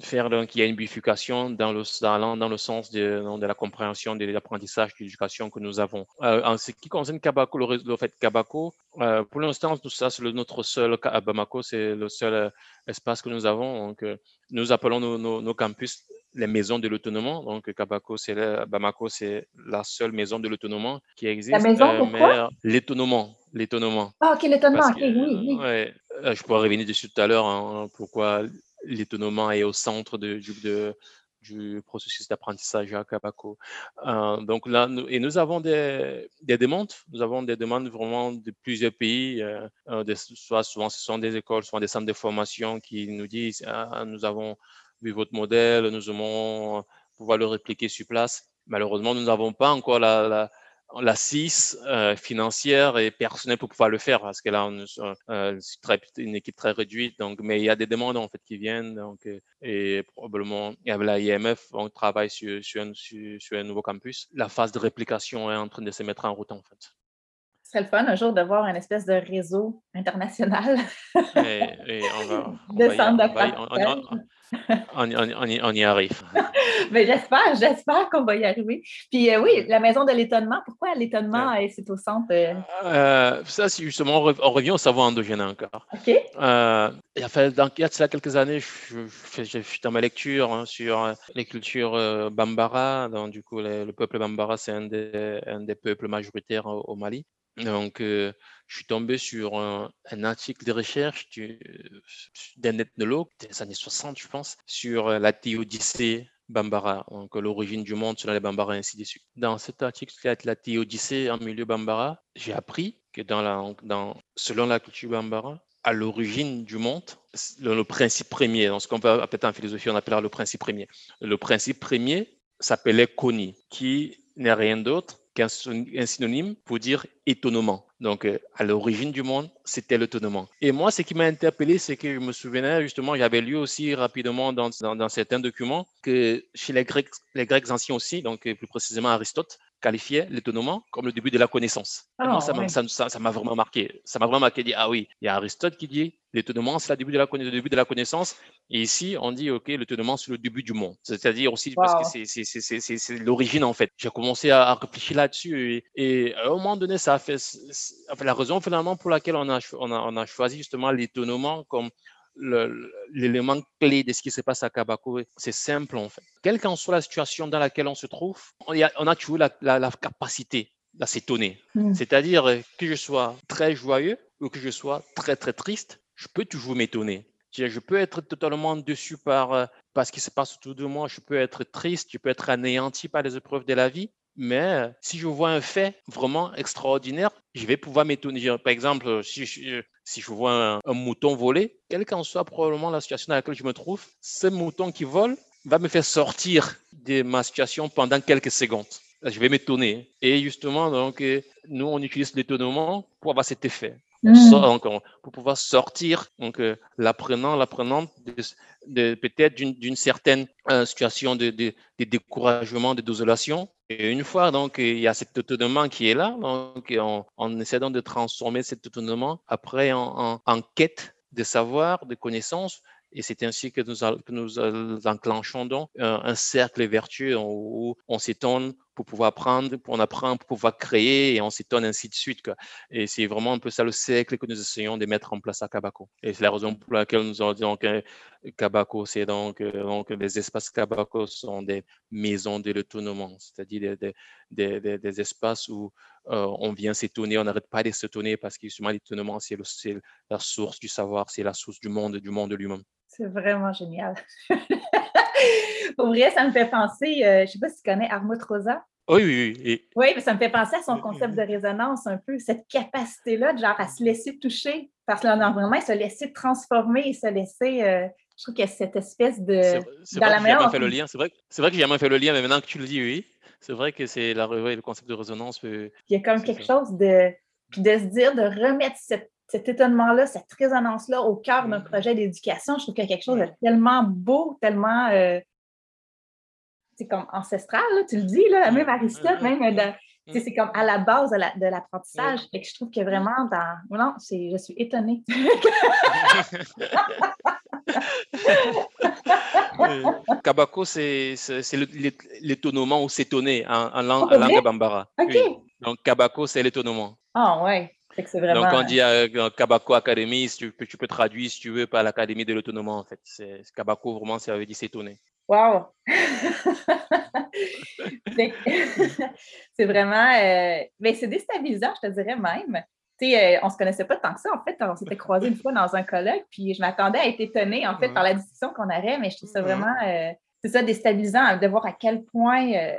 faire qu'il y ait une bifurcation dans le, dans, dans le sens de, de la compréhension de l'apprentissage de l'éducation que nous avons. Euh, en ce qui concerne Kabako, le, fait Kabako, euh, pour l'instant, ça, c'est notre seul, à Bamako, c'est le seul euh, espace que nous avons. Donc, nous appelons nos, nos, campus les maisons de l'autonomie. Donc, Kabako, c'est Bamako, c'est la seule maison de l'autonomie qui existe. La maison, pourquoi L'étonnement. L'étonnement. Ah, ok, l'étonnement, ok, oui, oui. Je pourrais revenir dessus tout à l'heure, hein, pourquoi l'étonnement est au centre du processus d'apprentissage à Kabako. Euh, donc là, nous, et nous avons des, des, demandes, nous avons des demandes vraiment de plusieurs pays, euh, euh soit souvent ce sont des écoles, soit des centres de formation qui nous disent ah, nous avons vu votre modèle, nous aimons pouvoir le répliquer sur place. Malheureusement, nous n'avons pas encore la l'assise euh, financière et personnelle pour pouvoir le faire parce que là on euh, une équipe très réduite donc mais il y a des demandes en fait qui viennent donc euh, et probablement avec la IMF on travaille sur, sur, un, sur, un nouveau campus. La phase de réplication est en train de se mettre en route en fait serait le fun un jour de voir un espèce de réseau international et, on va, on on, y, arrive. Mais j'espère, j'espère qu'on va y arriver. Puis euh, oui, la maison de l'étonnement, pourquoi l'étonnement, c'est au centre? Euh? Euh, ça, c'est justement, on revient au savoir endogène encore. OK. il, y a fait, il y a quelques années, je, suis dans ma lecture hein, sur les cultures Bambara. Donc, du coup, le, peuple Bambara, c'est un des, un des peuples majoritaires au Mali. Donc, je suis tombé sur un, article de recherche d'un ethnologue des années 60, je pense, sur la théodicée Bambara, donc l'origine du monde selon les Bambara ainsi de suite. Dans cet article, la théodicée en milieu Bambara, j'ai appris que dans la, dans, selon la culture Bambara, à l'origine du monde, le, le principe premier, dans ce qu'on peut appeler en philosophie, on appellera le principe premier. Le principe premier s'appelait Koni, qui n'est rien d'autre qu'un synonyme pour dire étonnement. Donc, euh, à l'origine du monde, c'était l'étonnement. Et moi, ce qui m'a interpellé, c'est que je me souvenais justement, j'avais lu aussi rapidement dans, dans, certains documents que chez les Grecs, les Grecs anciens aussi, donc euh, plus précisément Aristote, qualifiait l'étonnement comme le début de la connaissance. moi, ça m'a ça, vraiment marqué. Ça m'a vraiment marqué. Dit, ah oui, il y a Aristote qui dit l'étonnement, c'est le début de la, le début de la connaissance. Et ici, on dit, OK, l'étonnement, c'est le début du monde. C'est-à-dire aussi parce que c'est l'origine, en fait. J'ai commencé à, réfléchir là-dessus. Et, à un moment donné, ça a fait. la raison finalement pour laquelle on a, on a, on a choisi justement l'étonnement comme l'élément clé de ce qui se passe à Kabako, c'est simple en fait. Quelle qu'en soit la situation dans laquelle on se trouve, on a, on a toujours la, la, capacité à s'étonner. Hmm. C'est-à-dire que je sois très joyeux ou que je sois très très triste, je peux toujours m'étonner. Je peux être totalement déçu par, euh, par ce qui se passe autour de moi, je peux être triste, je peux être anéanti par les épreuves de la vie, mais euh, si je vois un fait vraiment extraordinaire, je vais pouvoir m'étonner. Par exemple, si je, si je vois un, mouton voler, quelle qu'en soit probablement la situation dans laquelle je me trouve, ce mouton qui vole va me faire sortir de ma situation pendant quelques secondes. Je vais m'étonner. Et justement, donc, euh, nous, on utilise l'étonnement pour avoir cet effet. Mmh. pour pouvoir sortir donc euh, l'apprenant, l'apprenante peut-être d'une certaine euh, situation de, découragement, de désolation. Et une fois donc il y a cet étonnement qui est là, donc on, essaie donc de transformer cet étonnement après en, en, quête de savoir, de connaissances, et c'est ainsi que nous, nous enclenchons donc un, un cercle vertueux où on s'étonne, pour pouvoir apprendre, pour en apprendre, pour pouvoir créer, et on s'étonne ainsi de suite. Et c'est vraiment un peu ça le cercle que nous essayons de mettre en place à Kabako. Et c'est la raison pour laquelle nous avons dit que Kabako, c'est donc, euh, donc les espaces Kabako sont des maisons de l'autonomie, c'est-à-dire des, des, des, espaces où euh, on vient s'étonner, on n'arrête pas de s'étonner parce que justement l'étonnement, c'est la source du savoir, c'est la source du monde, du monde lui-même. C'est vraiment génial. Pour vrai, ça me fait penser, euh, je ne sais pas si tu connais Armut Rosa. Oui, oui, oui. Oui, mais ça me fait penser à son concept de résonance un peu, cette capacité-là, genre à se laisser toucher parce que l'environnement, se laisser transformer et se laisser. Euh, Je trouve qu'il y a cette espèce de. C'est vrai, que j'ai jamais fait le lien. C'est vrai, vrai que j'ai jamais fait le lien, mais maintenant que tu le dis, oui. C'est vrai que c'est la, le concept de résonance. Il y a comme quelque chose de, de se dire, de remettre cet étonnement-là, cette résonance-là au cœur d'un mm. projet d'éducation. Je trouve qu'il y a quelque chose de tellement beau, tellement. Euh, c'est comme ancestral, tu le dis, là, même Aristote, même euh, Mm. C'est comme à la base de l'apprentissage. et que je trouve que vraiment, dans... non, je suis étonnée. Kabako, c'est l'étonnement ou s'étonner en, langue, oh, langue bambara. Donc, Kabako, c'est l'étonnement. Ah, ouais. Vraiment... Donc, on dit euh, Kabako Academy, tu peux, tu peux traduire, si tu veux, par l'Académie de l'autonomie, en fait. Kabako, vraiment, ça veut dire s'étonner. Wow! c'est vraiment. Euh, ben, c'est déstabilisant, je te dirais même. Tu sais, euh, on se connaissait pas tant que ça. En fait, on s'était croisés une fois dans un colloque, puis je m'attendais à être étonnée, en fait, par la discussion qu'on avait, mais je trouve ça vraiment. Euh, c'est ça, déstabilisant de voir à quel point, euh,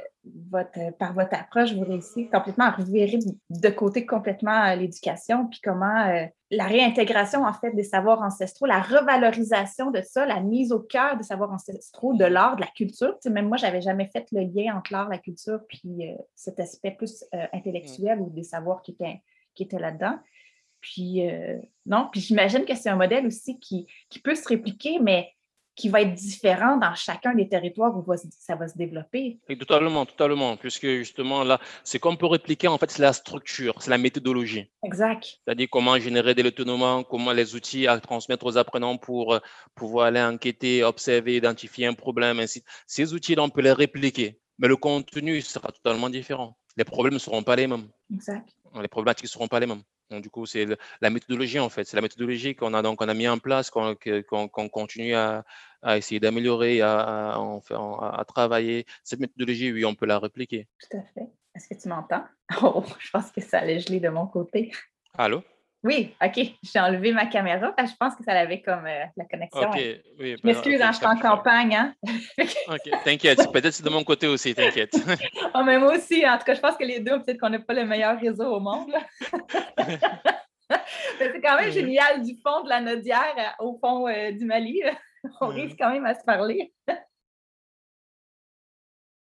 votre, par votre approche, vous réussissez complètement à revirer de côté complètement euh, l'éducation, puis comment euh, la réintégration, en fait, des savoirs ancestraux, la revalorisation de ça, la mise au cœur des savoirs ancestraux, de l'art, de la culture. même moi, je n'avais jamais fait le lien entre l'art, la culture, puis cet aspect plus intellectuel ou des savoirs qui étaient, qui là-dedans. Puis, non, puis j'imagine que c'est un modèle aussi qui, qui peut se répliquer, mais qui va être différent dans chacun des territoires où ça va se développer. totalement, totalement, puisque justement là, ce qu'on peut répliquer, en fait, c'est la structure, c'est la méthodologie. Exact. C'est-à-dire comment générer de l'autonomie, comment les outils à transmettre aux apprenants pour euh, pouvoir aller enquêter, observer, identifier un problème, ainsi. Ces outils-là, on peut les répliquer, mais le contenu sera totalement différent. Les problèmes ne seront pas les mêmes. Exact. Les problématiques ne seront pas les mêmes. Donc, du coup, c'est la méthodologie, en fait. C'est la méthodologie qu'on a, donc, on a mis en place, qu'on continue à, essayer d'améliorer, à, à, travailler. Cette méthodologie, oui, on peut la répliquer. Tout à fait. Est-ce que tu m'entends? Oh, je pense que ça allait geler de mon côté. Allô? Oui, OK. J'ai enlevé ma caméra parce que je pense que ça l'avait comme euh, la connexion. OK, oui. je ben, m'excuse, hein, je suis en campagne. Hein? OK, t'inquiète. Peut-être c'est de mon côté aussi, t'inquiète. oh, mais moi aussi. En tout cas, je pense que les deux, peut-être qu'on n'a pas le meilleur réseau au monde. c'est quand même génial du fond de la Nodière au fond euh, du Mali. On risque quand même à se parler.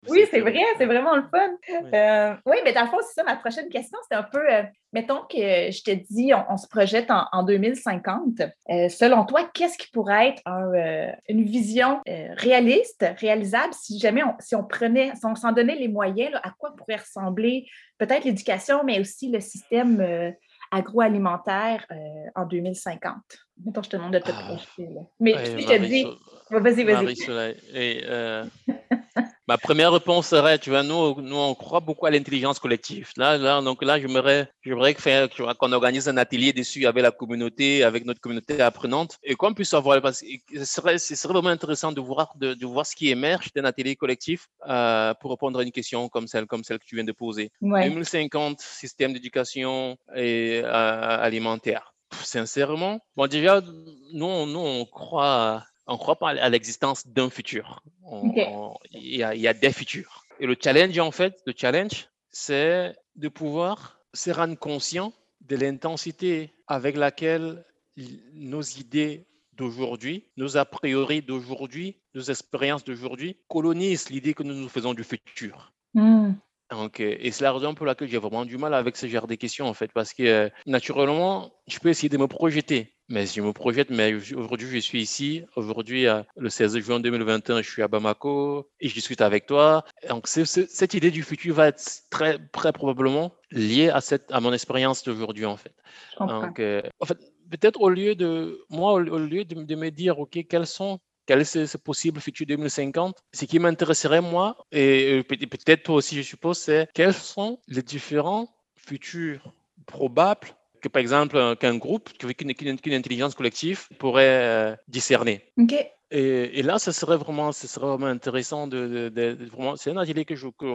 Oui, c'est vrai, c'est vraiment le fun. Euh, oui, mais dans le fond, c'est ça, ma prochaine question, c'est un peu, euh, mettons que je te dis, on, se projette en, 2050. Euh, selon toi, qu'est-ce qui pourrait être une vision réaliste, réalisable, si jamais on, si on prenait, si on s'en donnait les moyens, à quoi pourrait ressembler peut-être l'éducation, mais aussi le système agroalimentaire en 2050? Mettons, je te demande de te ah. projeter. Mais je te dis, vas-y, vas-y. Ma première réponse serait, tu vois, nous, nous on croit beaucoup à l'intelligence collective. Là, là, donc là, j'aimerais, j'aimerais qu'on organise un atelier dessus avec la communauté, avec notre communauté apprenante, et qu'on puisse avoir, parce que ce serait, ce serait vraiment intéressant de voir, de, de voir ce qui émerge d'un atelier collectif euh, pour répondre à une question comme celle, comme celle que tu viens de poser. 2050, système d'éducation et euh, alimentaire. Sincèrement, bon déjà, nous, nous on croit on croit pas à l'existence d'un futur. Il y, a des futurs. Et le challenge, en fait, le challenge, c'est de pouvoir se rendre conscient de l'intensité avec laquelle nos idées d'aujourd'hui, nos a priori d'aujourd'hui, nos expériences d'aujourd'hui colonisent l'idée que nous nous faisons du futur. Hmm. Donc, et c'est la raison pour laquelle j'ai vraiment du mal avec ce genre de questions, en fait, parce que euh, naturellement, je peux essayer de me projeter, mais je me projette, mais aujourd'hui, je suis ici. Aujourd'hui, euh, le 16 juin 2021, je suis à Bamako et je discute avec toi. Donc, cette idée du futur va être très, très probablement liée à, cette, à mon expérience d'aujourd'hui, en fait. Donc, euh, en fait, peut-être au lieu de, moi, au, lieu de, de me dire, OK, quels sont quel est ce, possible futur 2050 Ce qui m'intéresserait, moi, et peut-être toi aussi, je suppose, c'est quels sont les différents futurs probables que, par exemple, qu'un groupe, qu'une intelligence collective pourrait euh, discerner. Et, là, ce serait vraiment, ce serait vraiment intéressant de, vraiment, c'est un atelier que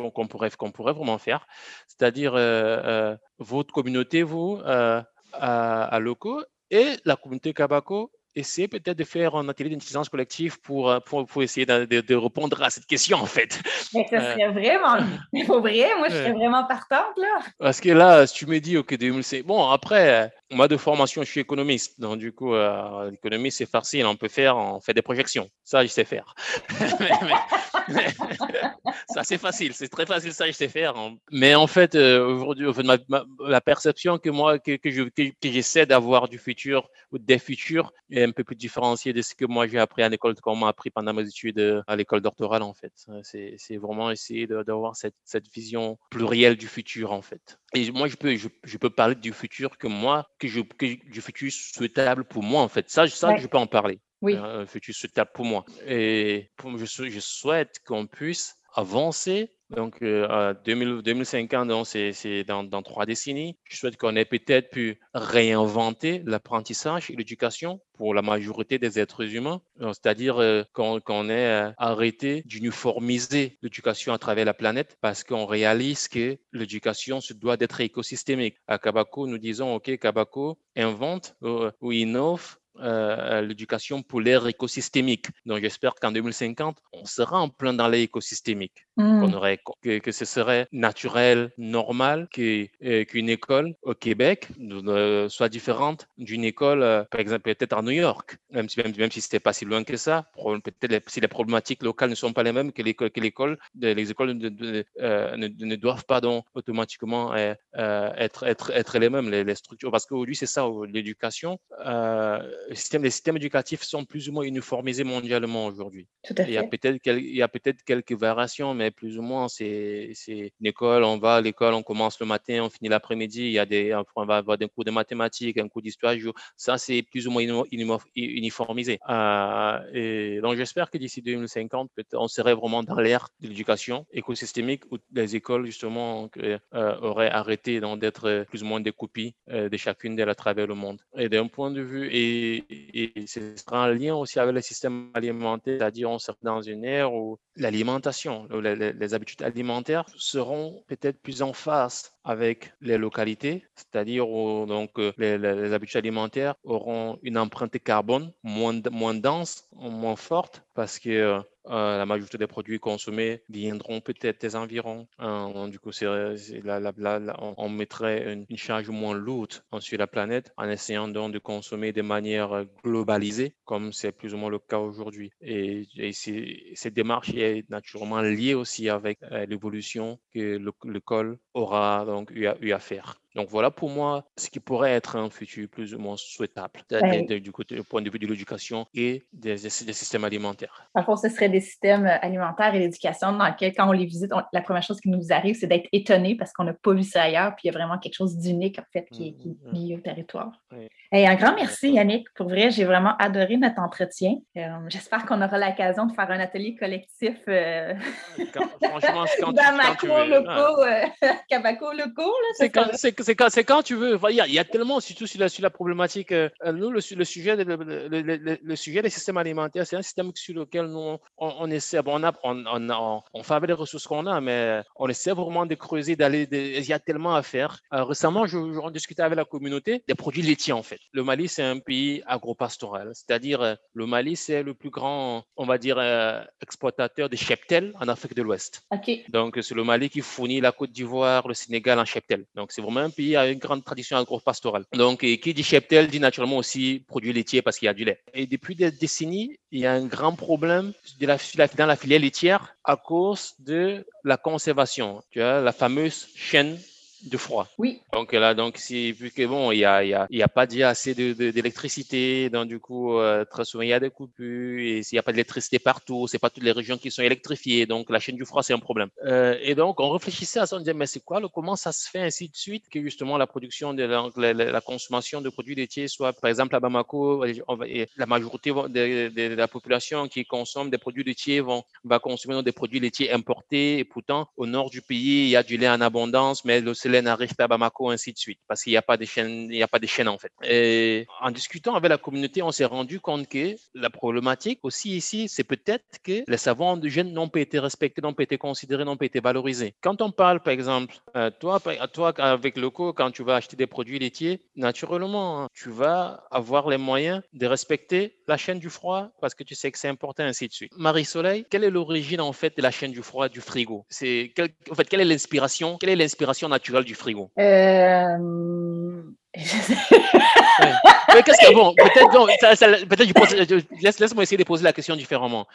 qu'on pourrait, qu'on pourrait vraiment faire, c'est-à-dire euh, euh, votre communauté, vous, à, à, locaux, et la communauté Kabako essayer peut-être de faire un atelier d'intelligence collective pour, pour, pour essayer de, de, répondre à cette question, en fait. Mais ça serait vraiment, pour vrai, moi, je serais vraiment partante, là. Parce que là, si tu me dis, OK, 2005, bon, après, moi, de formation, je suis économiste. Donc, du coup, euh, l'économie, c'est facile. On peut faire, on fait des projections. Ça, je sais faire. ça, c'est facile. C'est très facile, ça, je sais faire. Mais en fait, euh, aujourd'hui, la perception que moi, que, que j'essaie d'avoir du futur ou des futurs est un peu plus différenciée de ce que moi, j'ai appris à l'école, qu'on m'a appris pendant mes études euh, à l'école doctorale, en fait. C'est vraiment essayer d'avoir cette, cette vision plurielle du futur, en fait. Et moi, je peux, je, je peux parler du futur que moi, que je, que je futur souhaitable pour moi, en fait. Ça, ça je peux en parler. Oui. Un futur souhaitable pour moi. Et je, souhaite qu'on puisse avancer. Donc, euh, 2000, 2050, c'est dans, trois décennies. Je souhaite qu'on ait peut-être pu réinventer l'apprentissage et l'éducation pour la majorité des êtres humains, c'est-à-dire euh, qu'on ait euh, arrêté d'uniformiser l'éducation à travers la planète parce qu'on réalise que l'éducation se doit d'être écosystémique. À Kabako, nous disons, OK, Kabako invente euh, ou innove euh, l'éducation polaire écosystémique. Donc, j'espère qu'en 2050, on sera en plein dans l'écosystémique. Mmh. aurait, que, que, ce serait naturel, normal euh, qu'une école au Québec euh, soit différente d'une école, euh, par exemple, peut-être à New York, même si, même, même si c'était pas si loin que ça. Peut-être si les problématiques locales ne sont pas les mêmes que l'école, que l'école, les écoles ne, ne, ne, doivent pas donc automatiquement être, être, être les mêmes, les, les structures. Parce qu'aujourd'hui, c'est ça, l'éducation. Les systèmes éducatifs sont plus ou moins uniformisés mondialement aujourd'hui. Il y a peut-être quelques variations, mais plus ou moins, c'est une école, on va à l'école, on commence le matin, on finit l'après-midi, il y a des, on va avoir des cours de mathématiques, un cours d'histoire, ça c'est plus ou moins uniformisé. Euh, et donc j'espère que d'ici 2050, on serait vraiment dans l'ère de l'éducation écosystémique où les écoles justement euh, auraient arrêté d'être plus ou moins des copies euh, de chacune d'elles à travers le monde. Et d'un point de vue, et, et ce sera un lien aussi avec le système alimentaire, c'est-à-dire on serait dans une ère où l'alimentation, les, habitudes alimentaires seront peut-être plus en face avec les localités, c'est-à-dire donc euh, les, habitudes alimentaires auront une empreinte carbone moins, dense, moins forte, parce que euh, euh, la majorité des produits consommés viendront peut-être des environs. Hein, du coup, c'est, on, mettrait une, charge moins lourde sur la planète en essayant donc de consommer de manière globalisée, comme c'est plus ou moins le cas aujourd'hui. Et, cette démarche est naturellement liée aussi avec l'évolution que l'école aura donc eu à, faire. Donc voilà pour moi ce qui pourrait être un futur plus ou moins souhaitable du, côté, du point de vue de l'éducation et des, systèmes alimentaires. En fait, ce serait des systèmes alimentaires et d'éducation dans lesquels, quand on les visite, la première chose qui nous arrive, c'est d'être étonné parce qu'on n'a pas vu ça ailleurs, puis il y a vraiment quelque chose d'unique en fait qui, qui est mmh, mmh. lié au territoire. Et un grand merci Yannick. Pour vrai, j'ai vraiment adoré notre entretien. Euh, j'espère qu'on aura l'occasion de faire un atelier collectif euh, franchement, c'est quand, cour locaux, Cabaco locaux. C'est quand, c'est quand, quand, tu veux. Il y, a, il y a tellement, surtout sur la, sur la problématique, euh, nous, le, le, sujet le, le, sujet des systèmes alimentaires, c'est un système sur lequel nous, on, essaie, bon, on, a, on, on, on, fait avec les ressources qu'on a, mais on essaie vraiment de creuser, d'aller, il y a tellement à faire. Euh, récemment, je, je, discutais avec la communauté des produits laitiers, en fait. Le Mali, c'est un pays agropastoral, c'est-à-dire euh, le Mali, c'est le plus grand, on va dire, exploitateur de cheptel en Afrique de l'Ouest. Donc, c'est le Mali qui fournit la Côte d'Ivoire, le Sénégal en cheptel. Donc, c'est vraiment un pays a une grande tradition agro-pastorale. Donc, qui dit cheptel dit naturellement aussi produit laitier parce qu'il y a du lait. Et depuis des décennies, il y a un grand problème dans la filière laitière à cause de la conservation. Tu vois, la fameuse chaîne de froid. Oui. Donc là, donc c'est vu que bon, il y a, il y a, il y a pas assez d'électricité, donc du coup euh, très souvent il y a des coupures et s'il n'y a pas d'électricité partout, c'est pas toutes les régions qui sont électrifiées, donc la chaîne du froid c'est un problème. Euh, et donc on réfléchissait à ça, on disait mais c'est quoi, le, comment ça se fait ainsi de suite que justement la production de la, consommation de produits laitiers soit par exemple à Bamako, la majorité de, la population qui consomme des produits laitiers vont va consommer des produits laitiers importés et pourtant au nord du pays il y a du lait en abondance, mais le n'arrive pas à Bamako, ainsi de suite, parce qu'il n'y a pas de chaîne, il y a pas de chaîne en fait. Et en discutant avec la communauté, on s'est rendu compte que la problématique aussi ici, c'est peut-être que les savants indigènes n'ont pas été respectés, n'ont pas été considérés, n'ont pas été valorisés. Quand on parle, par exemple, euh, toi, toi avec le co, quand tu vas acheter des produits laitiers, naturellement, hein, tu vas avoir les moyens de respecter la chaîne du froid parce que tu sais que c'est important, ainsi de suite. Marie-Soleil, quelle est l'origine en fait de la chaîne du froid du frigo? C'est en fait quelle est l'inspiration? Quelle est l'inspiration naturelle du frigo. Euh... qu'est-ce que bon Peut-être, peut-être, laisse, laisse-moi essayer de poser la question différemment.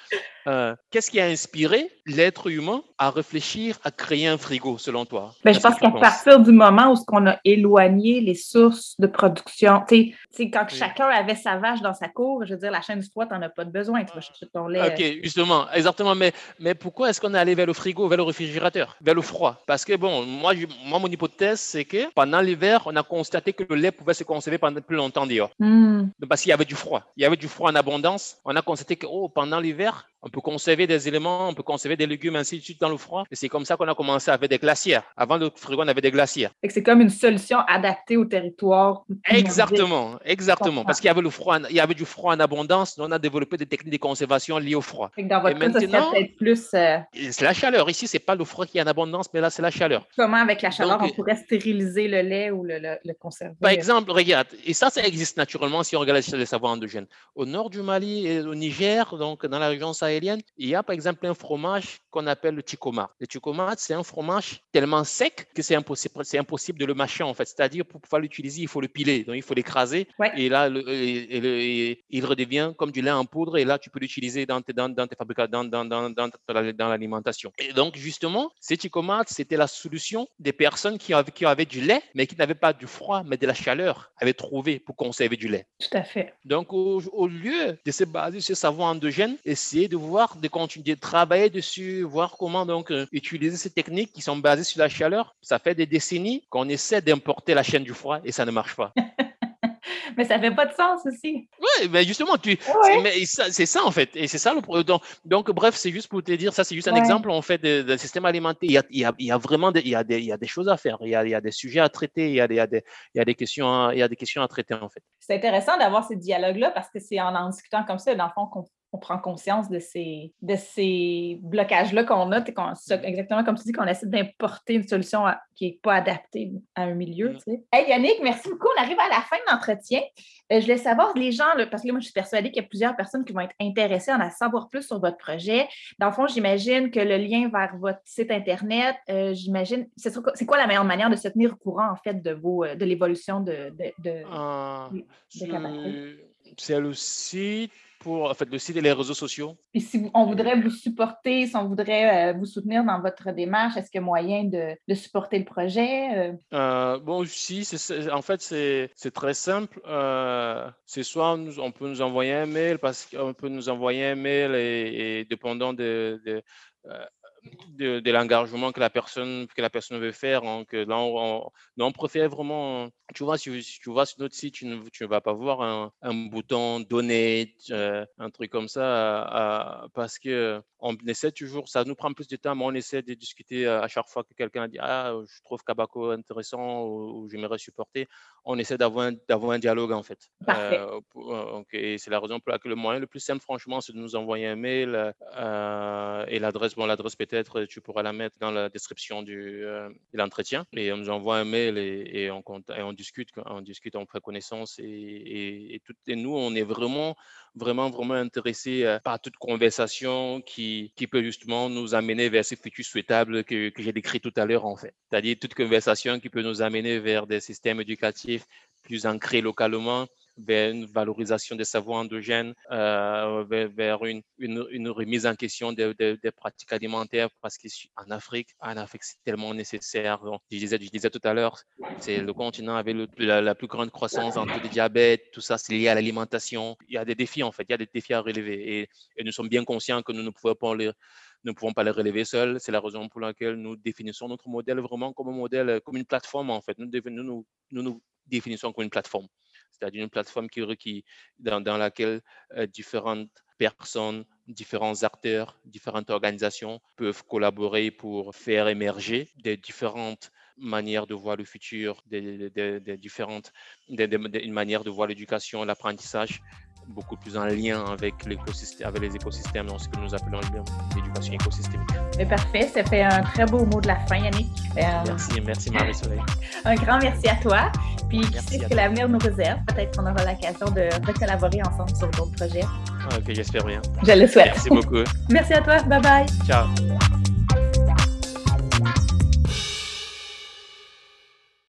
Euh, qu'est-ce qui a inspiré l'être humain à réfléchir à créer un frigo, selon toi? Ben, Je pense qu'à partir du moment où on a éloigné les sources de production, tu sais, quand chacun avait sa vache dans sa cour, je veux dire, la chaîne du froid, tu n'en as pas de besoin, tu vas chercher ton lait. Ok, justement, exactement. Mais, mais pourquoi est-ce qu'on est allé vers le frigo, vers le réfrigérateur, vers le froid? Parce que, bon, moi, moi, mon hypothèse, c'est que pendant l'hiver, on a constaté que le lait pouvait se conserver pendant plus longtemps dehors. Hmm. Parce qu'il y avait du froid. Il y avait du froid en abondance. On a constaté que oh, pendant l'hiver, on peut conserver des éléments, on peut conserver des légumes, ainsi de suite dans le froid. Et c'est comme ça qu'on a commencé avec des glacières. Avant le frigo, on avait des glacières. C'est comme une solution adaptée au territoire. Exactement, exactement. Parce qu'il y avait le froid, il y avait du froid en abondance. on a développé des techniques de conservation liées au froid. dans votre cas, maintenant, peut-être plus. Euh, c'est la chaleur. Ici, c'est pas le froid qui est en abondance, mais là, c'est la chaleur. Comment, avec la chaleur, on pourrait stériliser le lait ou le, le, conserver? Par exemple, regarde, et ça, ça existe naturellement si on regarde les savoirs endogènes. Au nord du Mali et au Niger, donc dans la région sahélienne, il y a par exemple un fromage qu'on appelle le ticoma. Le ticoma, c'est un fromage tellement sec que c'est impossible, c'est impossible de le mâcher en fait. C'est-à-dire pour pouvoir l'utiliser, il faut le piler, donc il faut l'écraser et là il redevient comme du lait en poudre et là tu peux l'utiliser dans tes, dans, dans tes fabrications, dans, dans, dans, l'alimentation. Et donc justement, ces ticomates, c'était la solution des personnes qui avaient, qui avaient du lait mais qui n'avaient pas du froid mais de la chaleur, avaient trouvé pour conserver du lait. Tout à fait. Donc au, au lieu de se baser sur ce savoir endogène, essayer de voir, de continuer de travailler dessus, voir comment donc euh, utiliser ces techniques qui sont basées sur la chaleur. Ça fait des décennies qu'on essaie d'importer la chaîne du froid et ça ne marche pas. mais ça fait pas de sens aussi. Oui, mais justement, tu, c'est ça en fait, et c'est ça le donc, donc bref, c'est juste pour te dire, ça c'est juste un exemple en fait d'un système alimentaire. Il y a, il y a, il y a vraiment des, il, y a des, il y a des choses à faire, il y a, il y a des sujets à traiter, il y a des, il y a des, il y a des questions, à, il y a des questions à traiter en fait. C'est intéressant d'avoir ces dialogues-là parce que c'est en en discutant comme ça, dans le fond, qu'on on prend conscience de ces, de ces blocages-là qu'on a, exactement comme tu dis, qu'on essaie d'importer une solution qui n'est pas adaptée à un milieu. Mm. Tu Hey Yannick, merci beaucoup. On arrive à la fin de l'entretien. Euh, je voulais savoir, les gens, parce que moi, je suis persuadée qu'il y a plusieurs personnes qui vont être intéressées à en savoir plus sur votre projet. Dans le fond, j'imagine que le lien vers votre site Internet, euh, j'imagine, c'est quoi la meilleure manière de se tenir au courant, en fait, de, vos, de l'évolution de, de, de, ah, C'est le site pour en fait, le site et les réseaux sociaux. Et si on voudrait vous supporter, si on voudrait euh, vous soutenir dans votre démarche, est-ce qu'il y a moyen de, de supporter le projet? Euh? Euh, bon, si, en fait, c'est très simple. c'est soit on peut nous envoyer un mail, parce qu'on peut nous envoyer un mail et, dépendant de, de de, l'engagement que la personne que la personne veut faire. Donc là, on, on, préfère vraiment. Tu vois, si, tu vois sur notre site, tu ne, tu vas pas voir un, un bouton donner, euh, un truc comme ça, parce que on essaie toujours. Ça nous prend plus de temps, mais on essaie de discuter à chaque fois que quelqu'un dit ah je trouve Kabako intéressant ou, j'aimerais supporter. On essaie d'avoir un, d'avoir un dialogue en fait. Euh, euh, c'est la raison pour laquelle le moyen le plus simple, franchement, c'est de nous envoyer un mail et l'adresse, bon, l'adresse peut-être tu pourras la mettre dans la description euh, de l'entretien. Et on nous envoie un mail et, on, discute, on discute, on fait connaissance. Et, nous, on est vraiment, vraiment, vraiment intéressés par toute conversation qui, qui peut justement nous amener vers ces futurs souhaitables que, que j'ai décrit tout à l'heure, en fait. C'est-à-dire toute conversation qui peut nous amener vers des systèmes éducatifs plus ancrés localement, vers une valorisation des savoirs endogènes, euh, vers, une, remise en question des, pratiques alimentaires, parce qu'en Afrique, en Afrique, c'est tellement nécessaire. je, disais, je disais tout à l'heure, c'est le continent avec la, plus grande croissance en taux de diabète, tout ça, c'est lié à l'alimentation. Il y a des défis, en fait, il y a des défis à relever. Et, nous sommes bien conscients que nous ne pouvons pas les, relever seuls. C'est la raison pour laquelle nous définissons notre modèle vraiment comme un modèle, comme une plateforme, en fait. Nous, nous définissons comme une plateforme c'est-à-dire une plateforme qui, dans, dans laquelle euh, différentes personnes, différents acteurs, différentes organisations peuvent collaborer pour faire émerger des différentes manière de voir le futur, des, des différentes, une manière de voir l'éducation, l'apprentissage beaucoup plus en lien avec, avec les écosystèmes, dans ce que nous appelons l'éducation écosystémique. Mais parfait, ça fait un très beau mot de la fin, Yannick. Euh, merci, merci Marie-Soleil. un grand merci à toi. Puis qui sait ce que l'avenir nous réserve? Peut-être qu'on aura l'occasion de collaborer ensemble sur d'autres projets. Ok, j'espère bien. Je le souhaite. Merci beaucoup. merci à toi. Bye bye. Ciao.